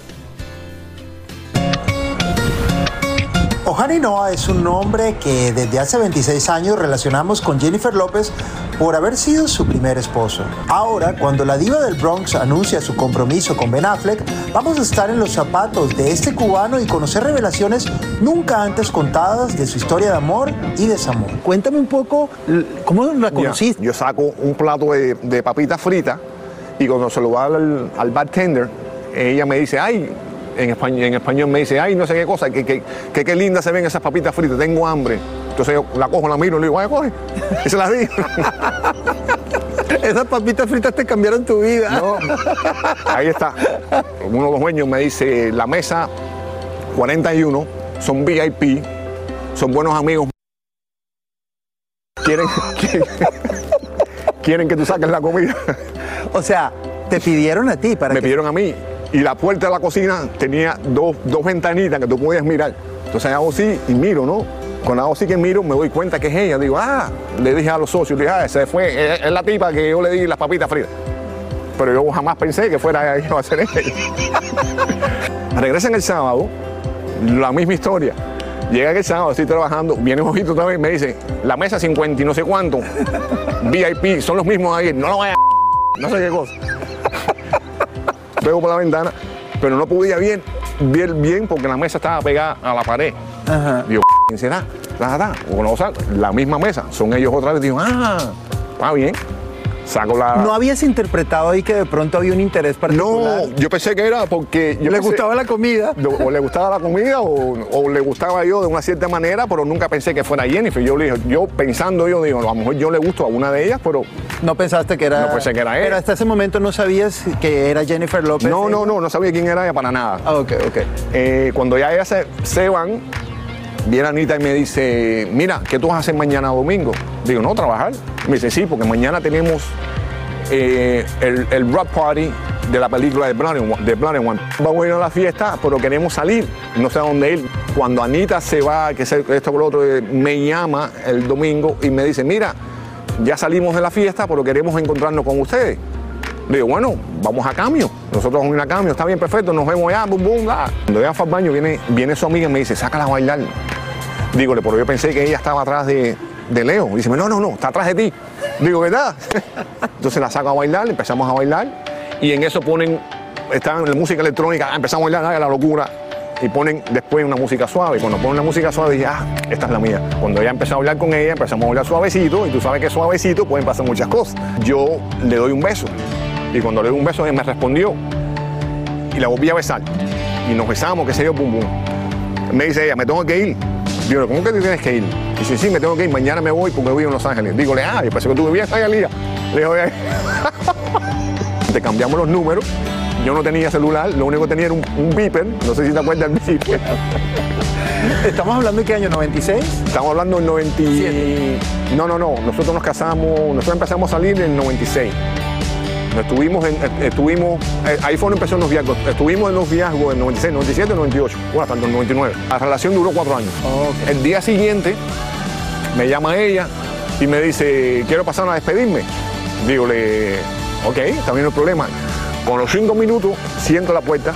Speaker 34: Ohani Noah es un nombre que desde hace 26 años relacionamos con Jennifer López por haber sido su primer esposo. Ahora, cuando la diva del Bronx anuncia su compromiso con Ben Affleck, vamos a estar en los zapatos de este cubano y conocer revelaciones nunca antes contadas de su historia de amor y desamor.
Speaker 33: Cuéntame un poco cómo la
Speaker 35: conociste. Yo saco un plato de, de papitas fritas y cuando se lo va al, al bartender, ella me dice, ay, en español, en español me dice, ay, no sé qué cosa, que, que, que qué lindas se ven esas papitas fritas, tengo hambre. Entonces yo la cojo, la miro y le digo, ay, coge. Y se las digo.
Speaker 33: Esas papitas fritas te cambiaron tu vida.
Speaker 35: No. Ahí está. Uno de los dueños me dice, la mesa 41, son VIP, son buenos amigos. Quieren, quieren, quieren que tú saques la comida.
Speaker 33: O sea, te pidieron a ti para
Speaker 35: Me
Speaker 33: que...
Speaker 35: pidieron a mí. Y la puerta de la cocina tenía dos, dos ventanitas que tú podías mirar. Entonces hago así y miro, ¿no? Cuando hago así que miro, me doy cuenta que es ella. Digo, ah, le dije a los socios, le dije, ah, esa fue, es, es la tipa que yo le di las papitas fritas. Pero yo jamás pensé que fuera ella a ser ella. Regresan el sábado, la misma historia. Llega el sábado, estoy trabajando, viene un ojito otra vez y me dice, la mesa 50 y no sé cuánto, VIP, son los mismos ahí, no lo vaya a... no sé qué cosa. Veo por la ventana, pero no podía bien, ver bien porque la mesa estaba pegada a la pared. Digo, ¿quién será? Ta. Cuando lo saco, la misma mesa, son ellos otra vez. Digo, ah, está bien. Saco la.
Speaker 33: ¿No habías interpretado ahí que de pronto había un interés particular?
Speaker 35: No, yo pensé que era porque. Yo
Speaker 33: ¿Le
Speaker 35: pensé-
Speaker 33: gustaba la comida?
Speaker 35: O le gustaba la comida o, o le gustaba yo de una cierta manera, pero nunca pensé que fuera Jennifer. Yo le dije, yo pensando, yo digo, a lo mejor yo le gusto a una de ellas, pero.
Speaker 33: No pensaste que era.
Speaker 35: No pensé que era ella.
Speaker 33: Pero hasta ese momento no sabías que era Jennifer López.
Speaker 35: No, no, no, no sabía quién era ella para nada.
Speaker 33: Ah, ok, ok.
Speaker 35: Eh, cuando ya ellas se, se van, viene Anita y me dice, mira, ¿qué tú vas a hacer mañana domingo? Digo, no, trabajar. Me dice, sí, porque mañana tenemos eh, el, el rock party de la película de One- de One. Vamos a ir a la fiesta, pero queremos salir, no sé a dónde ir. Cuando Anita se va, que se- esto con lo otro, eh, me llama el domingo y me dice, mira, ya salimos de la fiesta, pero queremos encontrarnos con ustedes. Digo, bueno, vamos a cambio. Nosotros vamos a ir a cambio, está bien, perfecto, nos vemos ya, bum, bum, da. Cuando ella fue al baño, viene, viene su amiga y me dice, sácala a bailar. Dígole, pero yo pensé que ella estaba atrás de, de Leo. Y dice, no, no, no, está atrás de ti. Digo, ¿verdad? Entonces la saco a bailar, empezamos a bailar y en eso ponen, está en la música electrónica, ah, empezamos a bailar, ah, la locura. Y ponen después una música suave. Cuando ponen una música suave, dije, ah, esta es la mía. Cuando ella empezó a hablar con ella, empezamos a hablar suavecito. Y tú sabes que suavecito pueden pasar muchas cosas. Yo le doy un beso. Y cuando le doy un beso, ella me respondió. Y la volví a besar. Y nos besamos, qué sé yo, pum, pum. Me dice ella, me tengo que ir. Digo, ¿cómo que te tienes que ir? Dice, sí, me tengo que ir, mañana me voy porque vivo en Los Ángeles. Dígole, ah, yo pensé que tú vivías en Hialeah. Le digo, te cambiamos los números. Yo no tenía celular, lo único que tenía era un, un beeper. No sé si te acuerdas del beeper.
Speaker 33: ¿Estamos hablando de qué año? ¿96?
Speaker 35: Estamos hablando del 90. No, no, no. Nosotros nos casamos, nosotros empezamos a salir en el 96. Estuvimos, en, eh, estuvimos, eh, ahí fue donde empezó los viajes. Estuvimos en los viajes en 96, 97, 98, bueno, hasta el 99. La relación duró cuatro años. El día siguiente me llama ella y me dice, quiero pasar a despedirme. Dígole, ok, también no hay problema. Con los cinco minutos siento la puerta.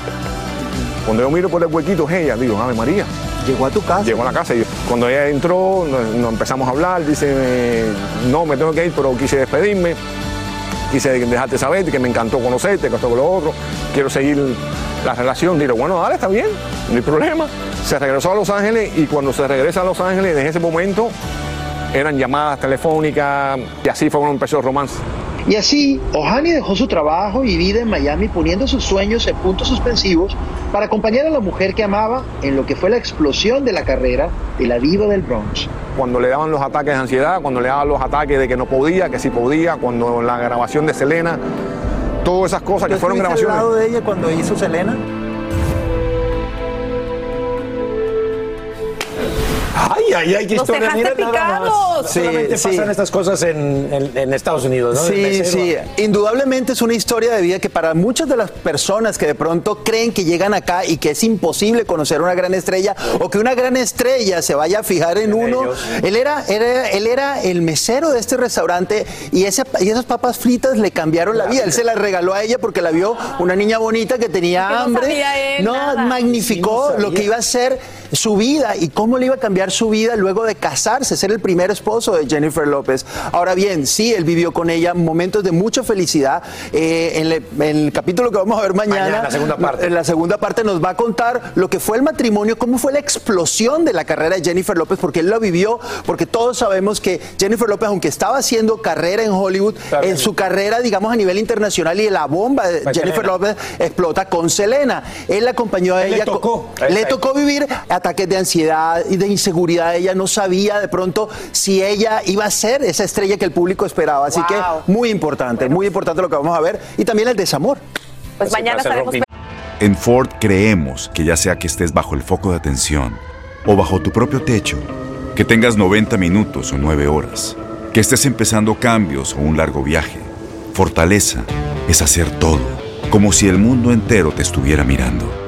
Speaker 35: Cuando yo miro por el huequito es ella, digo, Ave María.
Speaker 33: Llegó a tu casa.
Speaker 35: Llegó a la casa y cuando ella entró, nos, nos empezamos a hablar, dice, no, me tengo que ir, pero quise despedirme, quise dejarte saber que me encantó conocerte, que esto, que lo otro, quiero seguir la relación. Digo, bueno, dale, está bien, no hay problema. Se regresó a Los Ángeles y cuando se regresa a Los Ángeles, desde ese momento, eran llamadas telefónicas y así fue cuando empezó el romance.
Speaker 34: Y así, Ohani dejó su trabajo y vida en Miami poniendo sus sueños en puntos suspensivos para acompañar a la mujer que amaba en lo que fue la explosión de la carrera de la diva del Bronx.
Speaker 35: Cuando le daban los ataques de ansiedad, cuando le daban los ataques de que no podía, que sí podía, cuando la grabación de Selena, todas esas cosas que
Speaker 33: ¿Tú
Speaker 35: fueron
Speaker 33: estuviste al
Speaker 35: grabaciones.
Speaker 33: lado de ella cuando hizo Selena?
Speaker 9: Ay, ay, ay, qué
Speaker 2: Nos
Speaker 9: historia. Mira
Speaker 2: picados.
Speaker 33: Sí,
Speaker 9: Solamente
Speaker 33: sí.
Speaker 9: pasan estas cosas en, en- en Estados Unidos, ¿no?
Speaker 33: Sí, sí, indudablemente es una historia de vida que para muchas de las personas que de pronto creen que llegan acá y que es imposible conocer una gran estrella o que una gran estrella se vaya a fijar en uno, él era, era- él era el mesero de este restaurante y, ese, y esas papas fritas le cambiaron la vida. Él se las regaló a ella porque la vio una niña bonita que tenía
Speaker 2: Que no
Speaker 33: hambre.
Speaker 2: sabía él
Speaker 33: no,
Speaker 2: nada.
Speaker 33: magnificó lo que iba a ser su vida y cómo le iba a cambiar su vida luego de casarse, ser el primer esposo de Jennifer López. Ahora bien, sí, él vivió con ella momentos de mucha felicidad. Eh, en, le- en el capítulo que vamos a ver mañana,
Speaker 9: Mañana, la segunda parte.
Speaker 33: en la segunda parte nos va a contar lo que fue el matrimonio, cómo fue la explosión de la carrera de Jennifer López, porque él lo vivió, porque todos sabemos que Jennifer López, aunque estaba haciendo carrera en Hollywood, en su carrera, digamos, a nivel internacional y la bomba de Jennifer. López explota con Selena. Él la acompañó a
Speaker 9: Él le
Speaker 33: ella.
Speaker 9: tocó.
Speaker 33: Le tocó vivir ataques de ansiedad y de inseguridad. Ella no sabía de pronto si ella iba a ser esa estrella que el público esperaba. Así que muy importante, muy importante lo que vamos a ver. Y también el desamor.
Speaker 2: Pues mañana estaremos
Speaker 36: En Ford creemos que ya sea que estés bajo el foco de atención o bajo tu propio techo, que tengas 90 minutos o 9 horas, que estés empezando cambios o un largo viaje, fortaleza es hacer todo, como si el mundo entero te estuviera mirando.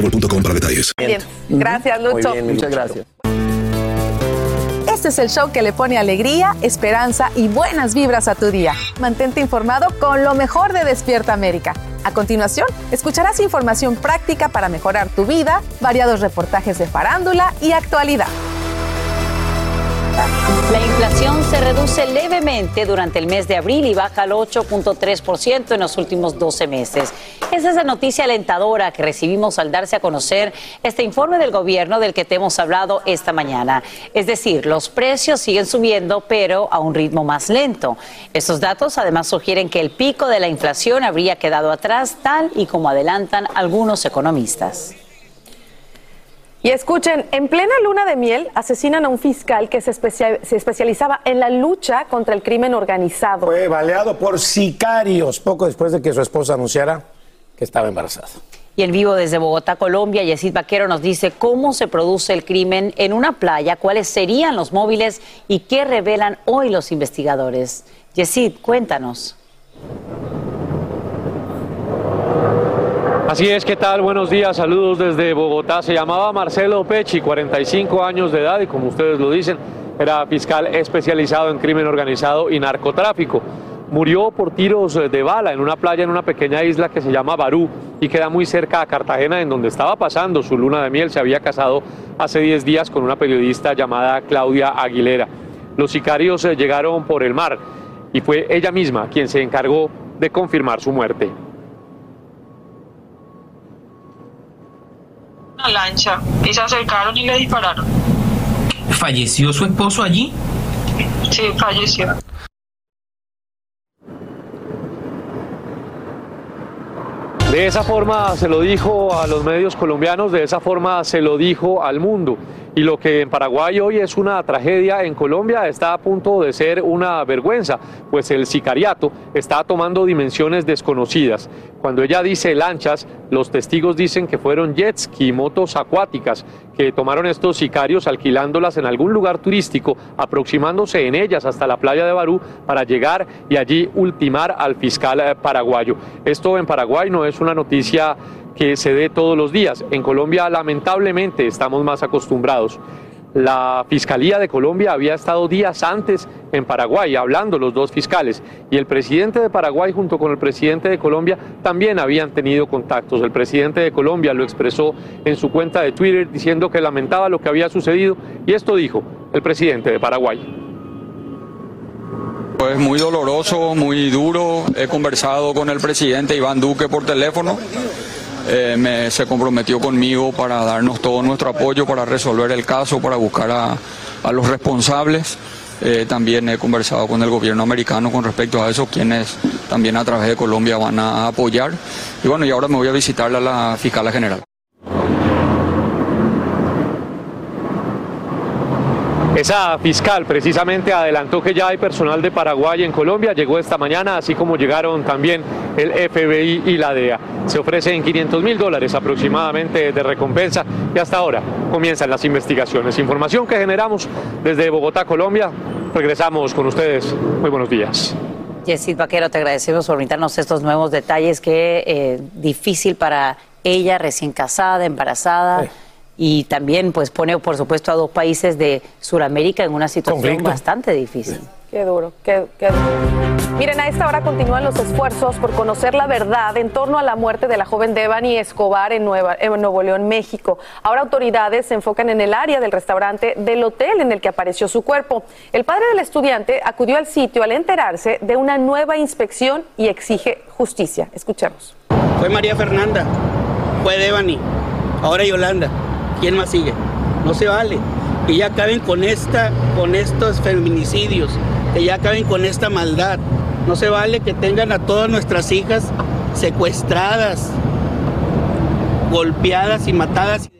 Speaker 37: boostmobile.com para detalles.
Speaker 2: Bien, gracias Lucho.
Speaker 33: Muchas gracias.
Speaker 2: Este es el show que le pone alegría, esperanza y buenas vibras a tu día. Mantente informado con lo mejor de Despierta América. A continuación, escucharás información práctica para mejorar tu vida, variados reportajes de farándula y actualidad.
Speaker 1: La inflación se reduce levemente durante el mes de abril y baja al 8.3% en los últimos 12 meses. Esa es la noticia alentadora que recibimos al darse a conocer este informe del gobierno del que te hemos hablado esta mañana. Es decir, los precios siguen subiendo, pero a un ritmo más lento. Estos datos además sugieren que el pico de la inflación habría quedado atrás, tal y como adelantan algunos economistas.
Speaker 2: Y escuchen, en plena luna de miel asesinan a un fiscal que se, especia- se especializaba en la lucha contra el crimen organizado.
Speaker 9: Fue baleado por sicarios poco después de que su esposa anunciara que estaba embarazada.
Speaker 1: Y en vivo desde Bogotá, Colombia, Yesid Vaquero nos dice cómo se produce el crimen en una playa, cuáles serían los móviles y qué revelan hoy los investigadores. Yesid, cuéntanos.
Speaker 38: Así es, ¿qué tal? Buenos días, saludos desde Bogotá. Se llamaba Marcelo Pecci, 45 años de edad y como ustedes lo dicen, era fiscal especializado en crimen organizado y narcotráfico. Murió por tiros eh, de bala en una playa en una pequeña isla que se llama Barú y queda muy cerca a Cartagena, en donde estaba pasando su luna de miel. Se había casado hace 10 días con una periodista llamada Claudia Aguilera. Los sicarios eh, llegaron por el mar y fue ella misma quien se encargó de confirmar su muerte.
Speaker 39: Una lancha y se acercaron y le dispararon.
Speaker 40: ¿Falleció su esposo allí?
Speaker 39: Sí, falleció.
Speaker 38: De esa forma se lo dijo a los medios colombianos, de esa forma se lo dijo al mundo. Y lo que en Paraguay hoy es una tragedia, en Colombia está a punto de ser una vergüenza, pues el sicariato está tomando dimensiones desconocidas. Cuando ella dice lanchas, los testigos dicen que fueron jet ski, motos acuáticas, que tomaron estos sicarios alquilándolas en algún lugar turístico, aproximándose en ellas hasta la playa de Barú para llegar y allí ultimar al fiscal eh, paraguayo. Esto en Paraguay no es una noticia que se dé todos los días. En Colombia lamentablemente estamos más acostumbrados. La Fiscalía de Colombia había estado días antes en Paraguay hablando los dos fiscales y el presidente de Paraguay junto con el presidente de Colombia también habían tenido contactos. El presidente de Colombia lo expresó en su cuenta de Twitter diciendo que lamentaba lo que había sucedido y esto dijo el presidente de Paraguay.
Speaker 41: Es muy doloroso, muy duro. He conversado con el presidente Iván Duque por teléfono. Eh, me- se comprometió conmigo para darnos todo nuestro apoyo para resolver el caso, para buscar a, a los responsables. Eh, también he conversado con el gobierno americano con respecto a eso, quienes también a través de Colombia van a apoyar. Y bueno, y ahora me voy a visitar a la fiscala general.
Speaker 38: Esa fiscal precisamente adelantó que ya hay personal de Paraguay en Colombia, llegó esta mañana, así como llegaron también el FBI y la DEA. Se ofrecen 500 mil dólares aproximadamente de recompensa y hasta ahora comienzan las investigaciones. Información que generamos desde Bogotá, Colombia. Regresamos con ustedes. Muy buenos días.
Speaker 1: Yesid Vaquero, te agradecemos por brindarnos estos nuevos detalles que eh, difícil para ella, recién casada, embarazada. Y también pues pone por supuesto a dos países de Sudamérica en una situación
Speaker 2: Conflicto.
Speaker 1: bastante difícil.
Speaker 2: Qué duro, qué, qué duro. Miren, a esta hora continúan los esfuerzos por conocer la verdad en torno a la muerte de la joven Devani Escobar en, Nueva, en Nuevo León, México. Ahora autoridades se enfocan en el área del restaurante del hotel en el que apareció su cuerpo. El padre del estudiante acudió al sitio al enterarse de una nueva inspección y exige justicia. Escuchemos.
Speaker 42: Fue María Fernanda, fue Devani, ahora Yolanda. ¿Quién más sigue? No se vale. Que ya acaben con esta, con estos feminicidios, que ya acaben con esta maldad. No se vale que tengan a todas nuestras hijas secuestradas. golpeadas y matadas.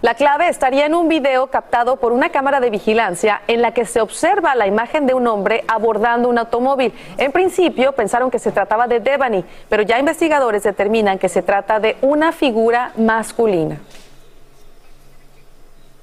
Speaker 2: La clave estaría en un video captado por una cámara de vigilancia en la que se observa la imagen de un hombre abordando un automóvil. En principio pensaron que se trataba de Devani, pero ya investigadores determinan que se trata de una figura masculina.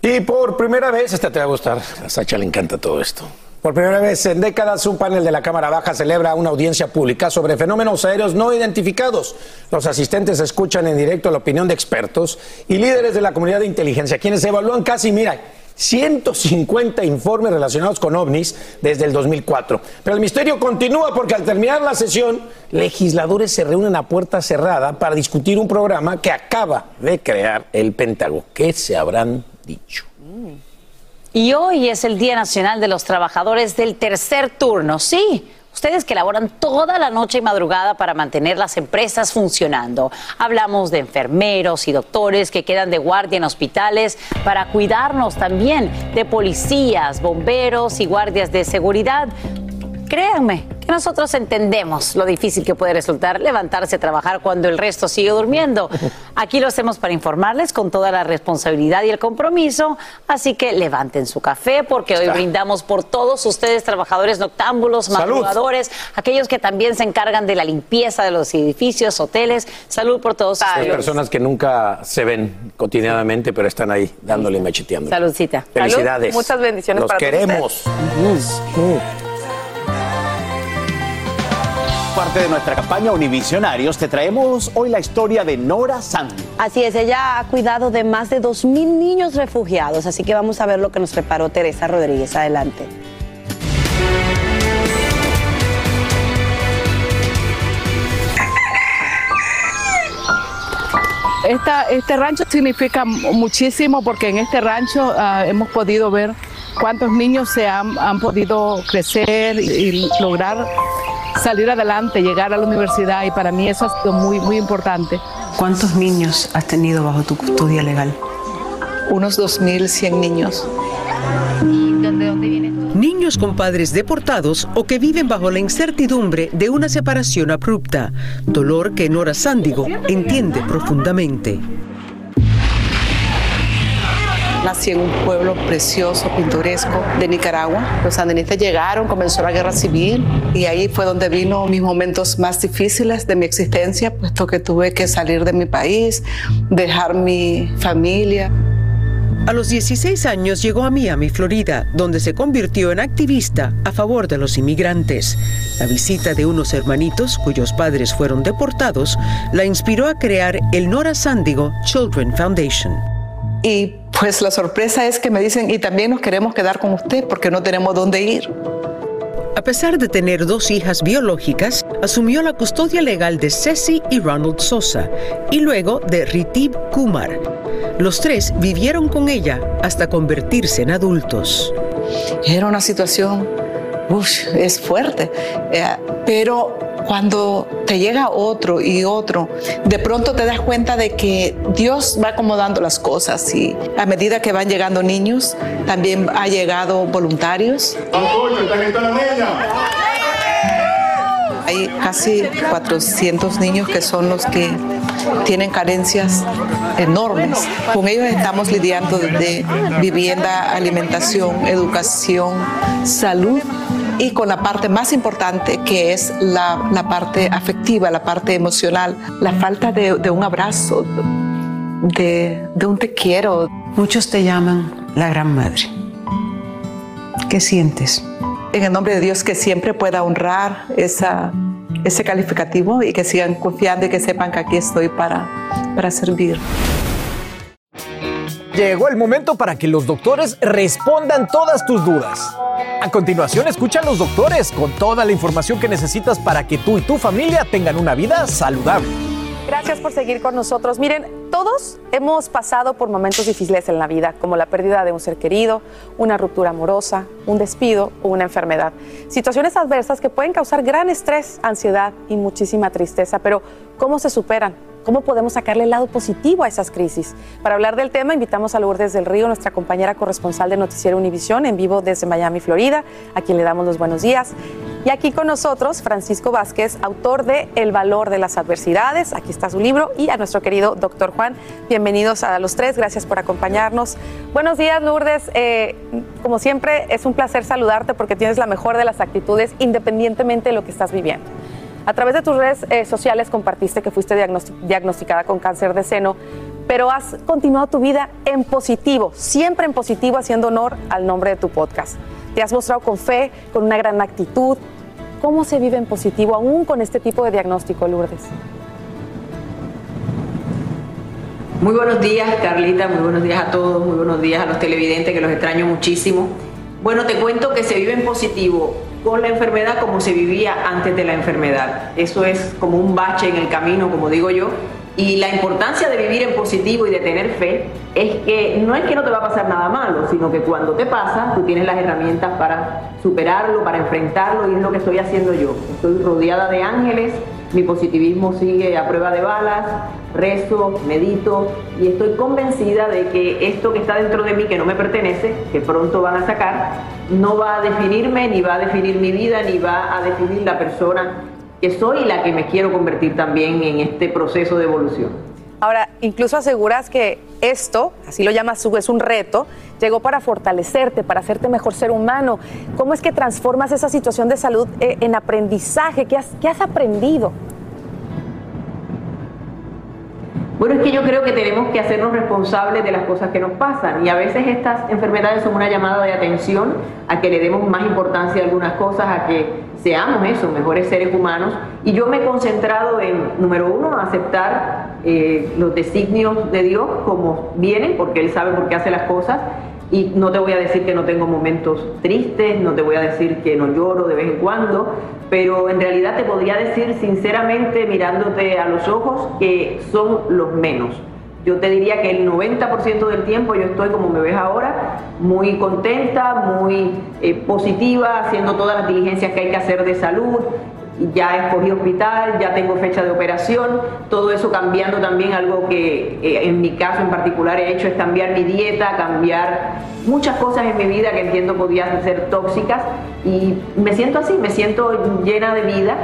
Speaker 9: Y por primera vez, esta te va a gustar, a Sacha le encanta todo esto. Por primera vez en décadas, un panel de la Cámara Baja celebra una audiencia pública sobre fenómenos aéreos no identificados. Los asistentes escuchan en directo la opinión de expertos y líderes de la comunidad de inteligencia, quienes evalúan casi, mira, 150 informes relacionados con ovnis desde el 2004. Pero el misterio continúa porque al terminar la sesión, legisladores se reúnen a puerta cerrada para discutir un programa que acaba de crear el Pentágono. ¿Qué se habrán dicho?
Speaker 1: Y hoy es el Día Nacional de los Trabajadores del Tercer Turno. Sí, ustedes que laboran toda la noche y madrugada para mantener las empresas funcionando. Hablamos de enfermeros y doctores que quedan de guardia en hospitales para cuidarnos también, de policías, bomberos y guardias de seguridad. Créanme que nosotros entendemos lo difícil que puede resultar levantarse a trabajar cuando el resto sigue durmiendo. Aquí lo hacemos para informarles con toda la responsabilidad y el compromiso, así que levanten su café porque hoy brindamos por todos ustedes trabajadores noctámbulos,
Speaker 9: Salud.
Speaker 1: madrugadores, aquellos que también se encargan de la limpieza de los edificios, hoteles. Salud por todos
Speaker 9: Hay
Speaker 1: ustedes.
Speaker 9: personas que nunca se ven cotidianamente, pero están ahí dándole y macheteando.
Speaker 1: Saludcita.
Speaker 9: Felicidades.
Speaker 2: Salud. Muchas bendiciones
Speaker 9: Los
Speaker 2: para todos
Speaker 9: queremos.
Speaker 43: Parte de nuestra campaña Univisionarios, te traemos hoy la historia de Nora Sandy.
Speaker 44: Así es, ella ha cuidado de más de 2.000 niños refugiados, así que vamos a ver lo que nos preparó Teresa Rodríguez. Adelante.
Speaker 45: Esta- este rancho significa muchísimo porque en este rancho ah, hemos podido ver cuántos niños se han, han podido crecer y, y lograr salir adelante, llegar a la universidad y para mí eso ha sido muy, muy importante.
Speaker 46: ¿Cuántos niños has tenido bajo tu custodia legal?
Speaker 45: Unos 2.100 niños.
Speaker 47: Niños con padres deportados o que viven bajo la incertidumbre de una separación abrupta, dolor que Nora Sándigo entiende profundamente.
Speaker 45: Nací en un pueblo precioso, pintoresco de Nicaragua. Los sandinistas llegaron, comenzó la guerra civil y ahí fue donde vino mis momentos más difíciles de mi existencia, puesto que tuve que salir de mi país, dejar mi familia.
Speaker 47: A los 16 años llegó a Miami, Florida, donde se convirtió en activista a favor de los inmigrantes. La visita de unos hermanitos cuyos padres fueron deportados la inspiró a crear el Nora Sándigo Children Foundation.
Speaker 45: Y pues la sorpresa es que me dicen, y también nos queremos quedar con usted porque no tenemos dónde ir.
Speaker 47: A pesar de tener dos hijas biológicas, asumió la custodia legal de Ceci y Ronald Sosa y luego de Ritib Kumar. Los tres vivieron con ella hasta convertirse en adultos.
Speaker 45: Era una situación, uf, es fuerte, eh, pero cuando te llega otro y otro, de pronto te das cuenta de que Dios va acomodando las cosas y a medida que van llegando niños, también ha llegado voluntarios. Hay casi 400 niños que son los que tienen carencias enormes. Con ellos estamos lidiando de vivienda, alimentación, educación, salud y con la parte más importante que es la, la parte afectiva, la parte emocional, la falta de, de un abrazo, de, de un te quiero.
Speaker 46: Muchos te llaman la Gran Madre. ¿Qué sientes?
Speaker 45: En el nombre de Dios que siempre pueda honrar esa, ese calificativo y que sigan confiando y que sepan que aquí estoy para, para servir.
Speaker 48: Llegó el momento para que los doctores respondan todas tus dudas. A continuación, escucha a los doctores con toda la información que necesitas para que tú y tu familia tengan una vida saludable.
Speaker 2: Gracias por seguir con nosotros. Miren, todos hemos pasado por momentos difíciles en la vida, como la pérdida de un ser querido, una ruptura amorosa, un despido o una enfermedad. Situaciones adversas que pueden causar gran estrés, ansiedad y muchísima tristeza. Pero, ¿cómo se superan? ¿Cómo podemos sacarle el lado positivo a esas crisis? Para hablar del tema, invitamos a Lourdes del Río, nuestra compañera corresponsal de Noticiero Univisión, en vivo desde Miami, Florida, a quien le damos los buenos días. Y aquí con nosotros, Francisco Vázquez, autor de El valor de las adversidades. Aquí está su libro. Y a nuestro querido doctor Juan. Bienvenidos a los tres. Gracias por acompañarnos. Buenos días, Lourdes. Eh, como siempre, es un placer saludarte porque tienes la mejor de las actitudes independientemente de lo que estás viviendo. A través de tus redes eh, sociales compartiste que fuiste diagnosticada con cáncer de seno, pero has continuado tu vida en positivo, siempre en positivo, haciendo honor al nombre de tu podcast. Te has mostrado con fe, con una gran actitud. ¿Cómo se vive en positivo aún con este tipo de diagnóstico, Lourdes?
Speaker 49: Muy buenos días, Carlita, muy buenos días a todos, muy buenos días a los televidentes que los extraño muchísimo. Bueno, te cuento que se vive en positivo con la enfermedad como se vivía antes de la enfermedad. Eso es como un bache en el camino, como digo yo, y la importancia de vivir en positivo y de tener fe es que no es que no te va a pasar nada malo, sino que cuando te pasa, tú tienes las herramientas para superarlo, para enfrentarlo, y es lo que estoy haciendo yo. Estoy rodeada de ángeles, mi positivismo sigue a prueba de balas, rezo, medito y estoy convencida de que esto que está dentro de mí, que no me pertenece, que pronto van a sacar, no va a definirme, ni va a definir mi vida, ni va a definir la persona que soy la que me quiero convertir también en este proceso de evolución.
Speaker 2: Ahora, incluso aseguras que esto, así lo llamas tú, es un reto, llegó para fortalecerte, para hacerte mejor ser humano. ¿Cómo es que transformas esa situación de salud eh, en aprendizaje? ¿Qué has, aprendido?
Speaker 49: Bueno, es que yo creo que tenemos que hacernos responsables de las cosas que nos pasan y a veces estas enfermedades son una llamada de atención a que le demos más importancia a algunas cosas, a que seamos eso, mejores seres humanos. Y yo me he concentrado en, número uno, aceptar eh, los designios de Dios como vienen, porque Él sabe por qué hace las cosas. Y no te voy a decir que no tengo momentos tristes, no te voy a decir que no lloro de vez en cuando, pero en realidad te podría decir sinceramente mirándote a los ojos que son los menos. Yo te diría que el 90% del tiempo yo estoy como me ves ahora, muy contenta, muy eh, positiva, haciendo todas las diligencias que hay que hacer de salud, ya escogí hospital, ya tengo fecha de operación, todo eso cambiando también algo que eh, en mi caso en particular he hecho es cambiar mi dieta, cambiar muchas cosas en mi vida que entiendo podían ser tóxicas y me siento así, me siento llena de vida.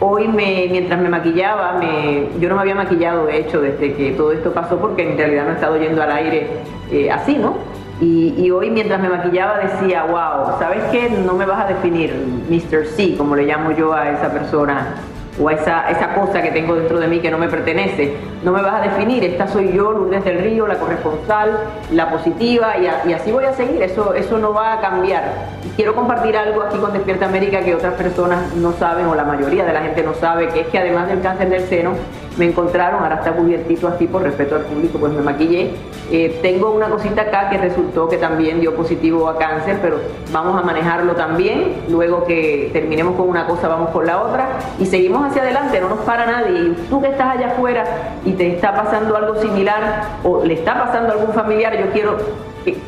Speaker 49: Hoy me, mientras me maquillaba, me, yo no me había maquillado de hecho desde que todo esto pasó porque en realidad no he estado yendo al aire eh, así, ¿no? Y, hoy mientras me maquillaba decía, wow, ¿sabes qué? No me vas a definir Mr. C, como le llamo yo a esa persona o a esa, esa cosa que tengo dentro de mí que no me pertenece. No me vas a definir, esta soy yo, Lourdes del Río, la corresponsal, la positiva, y, así voy a seguir, eso, eso no va a cambiar. Quiero compartir algo aquí con Despierta América que otras personas no saben, o la mayoría de la gente no sabe, que es que además del cáncer del seno, me encontraron, ahora está cubiertito así por respeto al público, pues me maquillé. Eh, tengo una cosita acá que resultó que también dio positivo a cáncer, pero vamos a manejarlo también. Luego que terminemos con una cosa, vamos con la otra y seguimos hacia adelante, no nos para nadie. Tú que estás allá afuera y te está pasando algo similar o le está pasando a algún familiar, yo quiero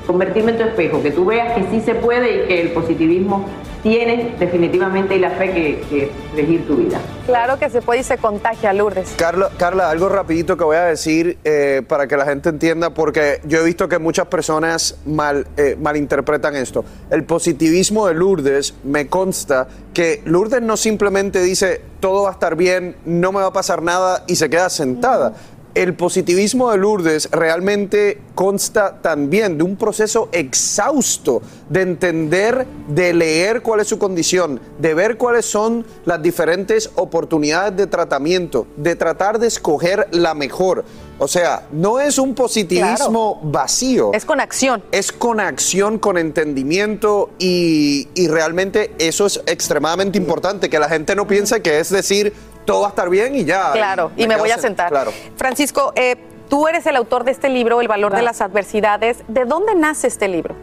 Speaker 49: convertirme en tu espejo, que tú veas que sí se puede y que el positivismo tiene definitivamente la fe que, que regir tu vida.
Speaker 2: Claro que se puede y se contagia, Lourdes.
Speaker 50: Carla, Carla algo rapidito que voy a decir eh, para que la gente entienda, porque yo he visto que muchas personas mal, eh, malinterpretan esto. El positivismo de Lourdes me consta que Lourdes no simplemente dice todo va a estar bien, no me va a pasar nada y se queda sentada el positivismo de Lourdes realmente consta también de un proceso exhausto de entender, de leer cuál es su condición, de ver cuáles son las diferentes oportunidades de tratamiento, de tratar de escoger la mejor. O sea, no es un positivismo vacío.
Speaker 2: Es con acción.
Speaker 50: Es con acción, con entendimiento y, y realmente eso es extremadamente importante, que la gente no piense que es decir, todo va a estar bien y ya.
Speaker 2: Claro, y me, voy a sentar. Claro. Francisco, eh, tú eres el autor de este libro, El valor de las adversidades. ¿De dónde nace este libro?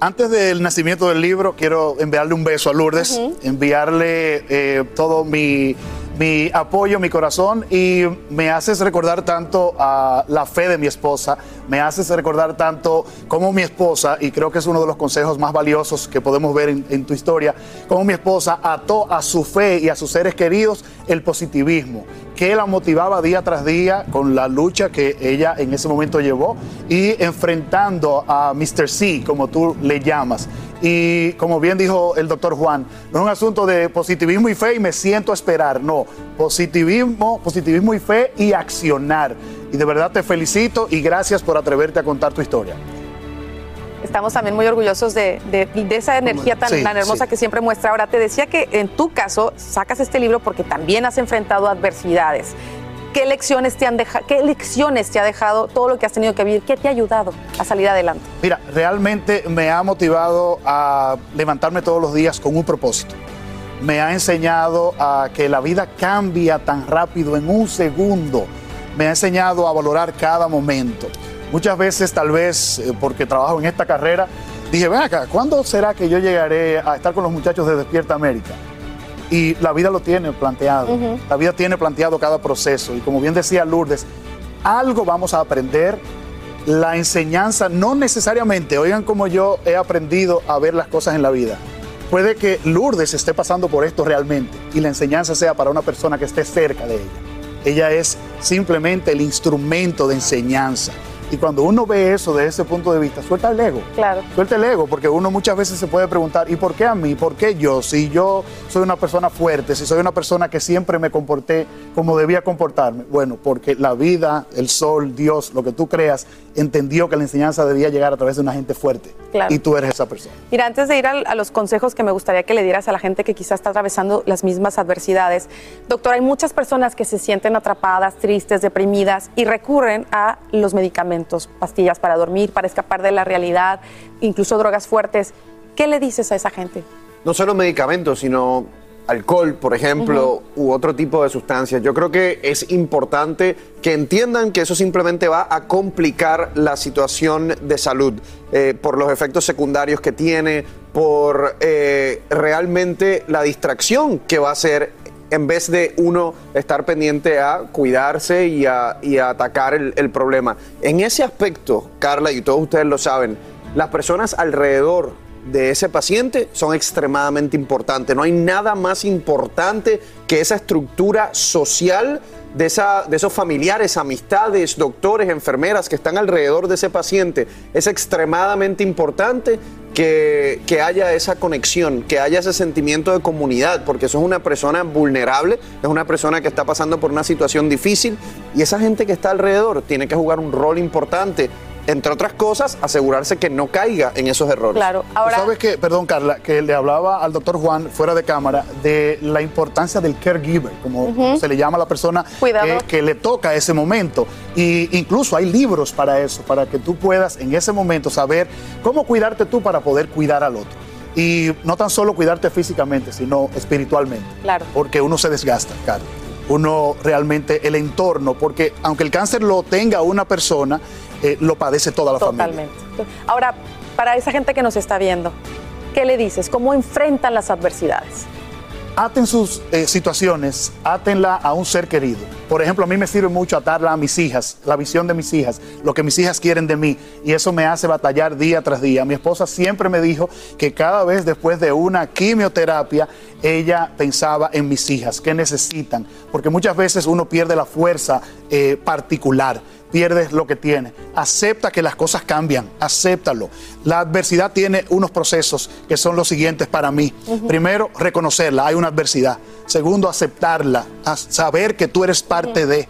Speaker 51: Antes del nacimiento del libro, quiero enviarle un beso a Lourdes, enviarle eh, todo mi,
Speaker 52: mi apoyo, mi corazón y me haces recordar tanto a la fe de mi esposa, me haces recordar tanto como mi esposa, y creo que es uno de los consejos más valiosos que podemos ver en, tu historia, como mi esposa ató a su fe y a sus seres queridos el positivismo, que la motivaba día tras día con la lucha que ella en ese momento llevó y enfrentando a Mr. C, como tú le llamas. Y como bien dijo el doctor Juan, no es un asunto de positivismo y fe y me siento a esperar, no, positivismo, positivismo y fe y accionar. Y de verdad te felicito y gracias por atreverte a contar tu historia.
Speaker 2: Estamos también muy orgullosos de, de- de esa energía tan,
Speaker 52: Sí,
Speaker 2: tan hermosa
Speaker 52: sí.
Speaker 2: que siempre muestra. Ahora, te decía que en tu caso sacas este libro porque también has enfrentado adversidades. ¿Qué lecciones te han? ¿Qué lecciones te ha dejado todo lo que has tenido que vivir? ¿Qué te ha ayudado a salir adelante?
Speaker 52: Mira, realmente me ha motivado a levantarme todos los días con un propósito. Me ha enseñado a que la vida cambia tan rápido en un segundo. Me ha enseñado a valorar cada momento. Muchas veces, tal vez, eh, porque trabajo en esta carrera, dije, ven acá, ¿cuándo será que yo llegaré a estar con los muchachos de Despierta América? Y la vida lo tiene planteado. La vida tiene planteado cada proceso. Y como bien decía Lourdes, algo vamos a aprender. La enseñanza no necesariamente, oigan como yo he aprendido a ver las cosas en la vida. Puede que Lourdes esté pasando por esto realmente y la enseñanza sea para una persona que esté cerca de ella. Ella es simplemente el instrumento de enseñanza. Y cuando uno ve eso desde ese punto de vista, suelta el ego.
Speaker 2: Claro.
Speaker 52: Suelta el ego, porque uno muchas veces se puede preguntar, ¿y por qué a mí? ¿Por qué yo? Si yo soy una persona fuerte, si soy una persona que siempre me comporté como debía comportarme. Bueno, porque la vida, el sol, Dios, lo que tú creas, entendió que la enseñanza debía llegar a través de una gente fuerte.
Speaker 2: Claro.
Speaker 52: Y tú eres esa persona.
Speaker 2: Mira, antes de ir a, los consejos que me gustaría que le dieras a la gente que quizás está atravesando las mismas adversidades, doctor, hay muchas personas que se sienten atrapadas, tristes, deprimidas y recurren a los medicamentos, pastillas para dormir, para escapar de la realidad, incluso drogas fuertes. ¿Qué le dices a esa gente?
Speaker 50: no solo medicamentos, sino alcohol, por ejemplo, u otro tipo de sustancias. Yo creo que es importante que entiendan que eso simplemente va a complicar la situación de salud eh, por los efectos secundarios que tiene, por eh, realmente la distracción que va a ser en vez de uno estar pendiente a cuidarse y a, atacar el problema. En ese aspecto, Carla, y todos ustedes lo saben, las personas alrededor de ese paciente son extremadamente importantes. No hay nada más importante que esa estructura social de, esa, de esos familiares, amistades, doctores, enfermeras que están alrededor de ese paciente. Es extremadamente importante que, que haya esa conexión, que haya ese sentimiento de comunidad, porque eso es una persona vulnerable, es una persona que está pasando por una situación difícil y esa gente que está alrededor tiene que jugar un rol importante. Entre otras cosas, asegurarse que no caiga en esos errores.
Speaker 2: Claro,
Speaker 52: ahora... ¿Sabes qué? Perdón, Carla, que le hablaba al doctor Juan fuera de cámara de la importancia del caregiver, como se le llama a la persona que, que le toca ese momento. Y incluso hay libros para eso, para que tú puedas en ese momento saber cómo cuidarte tú para poder cuidar al otro. Y no tan solo cuidarte físicamente, sino espiritualmente.
Speaker 2: Claro.
Speaker 52: Porque uno se desgasta, Carla. Uno realmente, el entorno, porque aunque el cáncer lo tenga una persona, eh, lo padece toda la familia.
Speaker 2: Totalmente. Ahora, para esa gente que nos está viendo, ¿qué le dices? ¿Cómo enfrentan las adversidades?
Speaker 52: aten sus eh, situaciones, átenla a un ser querido. Por ejemplo, a mí me sirve mucho atarla a mis hijas, la visión de mis hijas, lo que mis hijas quieren de mí, y eso me hace batallar día tras día. Mi esposa siempre me dijo que cada vez después de una quimioterapia, ella pensaba en mis hijas, qué necesitan, porque muchas veces uno pierde la fuerza eh, particular pierdes lo que tiene. Acepta que las cosas cambian, acéptalo. La adversidad tiene unos procesos que son los siguientes para mí. Primero, reconocerla, hay una adversidad. Segundo, aceptarla, saber que tú eres parte de.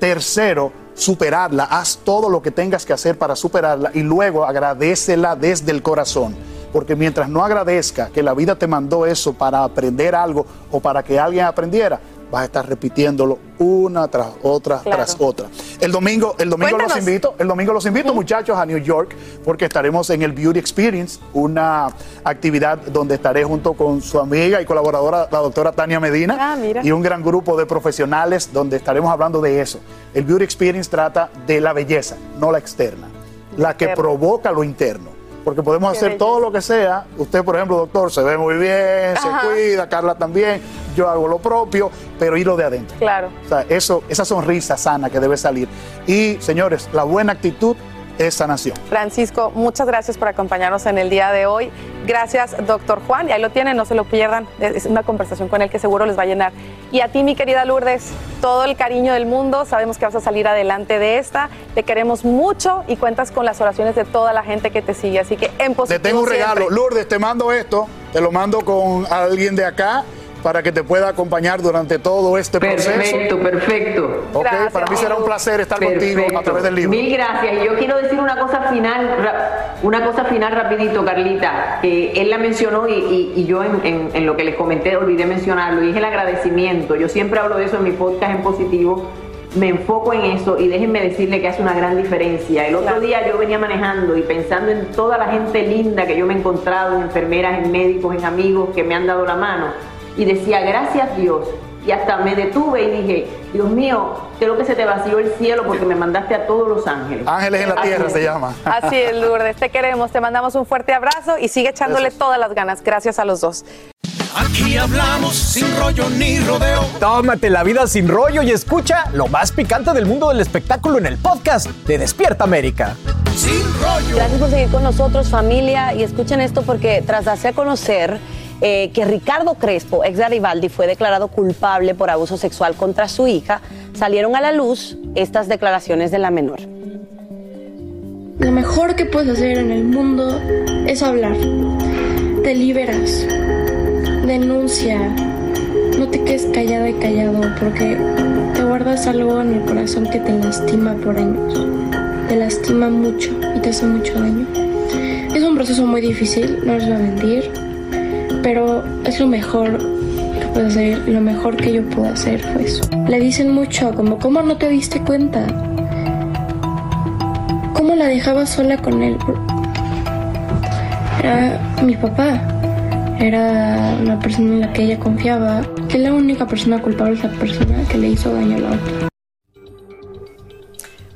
Speaker 52: Tercero, superarla, haz todo lo que tengas que hacer para superarla y luego agradecela desde el corazón. Porque mientras no agradezca que la vida te mandó eso para aprender algo o para que alguien aprendiera, vas a estar repitiéndolo una tras otra
Speaker 53: Claro.
Speaker 52: tras otra. El domingo, el domingo los invito, el domingo los invito, muchachos, a New York, porque estaremos en el Beauty Experience, una actividad donde estaré junto con su amiga y colaboradora, la doctora Tania Medina,
Speaker 2: Ah,
Speaker 52: y un gran grupo de profesionales donde estaremos hablando de eso. El Beauty Experience trata de la belleza, no la externa, la que provoca lo interno. Porque podemos hacer todo lo que sea. Usted, por ejemplo, doctor, se ve muy bien,
Speaker 2: Ajá.
Speaker 52: se cuida, Carla también, yo hago lo propio, pero hilo de adentro.
Speaker 2: Claro.
Speaker 52: O sea, eso, esa sonrisa sana que debe salir. Y, señores, la buena actitud es sanación.
Speaker 2: Francisco, muchas gracias por acompañarnos en el día de hoy. Gracias, doctor Juan. Y ahí lo tienen, no se lo pierdan. Es una conversación con él que seguro les va a llenar. Y a ti, mi querida Lourdes, todo el cariño del mundo. Sabemos que vas a salir adelante de esta. Te queremos mucho y cuentas con las oraciones de toda la gente que te sigue. Así que en positivo
Speaker 52: Te tengo un regalo.
Speaker 2: siempre.
Speaker 52: Lourdes, te mando esto, te lo mando con alguien de acá para que te pueda acompañar durante todo este proceso.
Speaker 49: Perfecto, perfecto.
Speaker 52: Ok, para mí será un placer estar contigo a través del libro.
Speaker 49: Mil gracias. Y yo quiero decir una cosa final, una cosa final rapidito, Carlita, que él la mencionó y, y- y yo en, en- en lo que les comenté olvidé mencionarlo, y es el agradecimiento. Yo siempre hablo de eso en mi podcast en positivo. Me enfoco en eso y déjenme decirle que hace una gran diferencia. El otro día yo venía manejando y pensando en toda la gente linda que yo me he encontrado, en enfermeras, en médicos, en amigos que me han dado la mano. Y decía, gracias Dios. Y hasta me detuve y dije, Dios mío, creo que se te vació el cielo porque me mandaste a todos los ángeles.
Speaker 52: Ángeles en la
Speaker 49: Así
Speaker 52: tierra
Speaker 49: es.
Speaker 52: se llama.
Speaker 2: Así es, Lourdes. Te queremos, te mandamos un fuerte abrazo y sigue echándole todas las ganas. Gracias a los dos.
Speaker 48: Aquí hablamos sin rollo ni rodeo. Tómate la vida sin rollo y escucha lo más picante del mundo del espectáculo en el podcast de Despierta América. Sin rollo.
Speaker 44: Gracias por seguir con nosotros, familia. Y escuchen esto porque tras darse a conocer eh, que Ricardo Crespo, ex Garibaldi, fue declarado culpable por abuso sexual contra su hija, salieron a la luz estas declaraciones de la menor.
Speaker 53: Lo mejor que puedes hacer en el mundo es hablar. Te liberas. Denuncia. No te quedes callada y callado porque te guardas algo en el corazón que te lastima por años. Te lastima mucho y te hace mucho daño. Es un proceso muy difícil, no les voy a mentir, pero es lo mejor que puedes hacer. Lo mejor que yo pude hacer fue eso. Le dicen mucho, como, ¿cómo no te diste cuenta? ¿Cómo la dejaba sola con él? Era mi papá. Era una persona en la que ella confiaba. Que la única persona culpable es la persona que le hizo daño a la otra.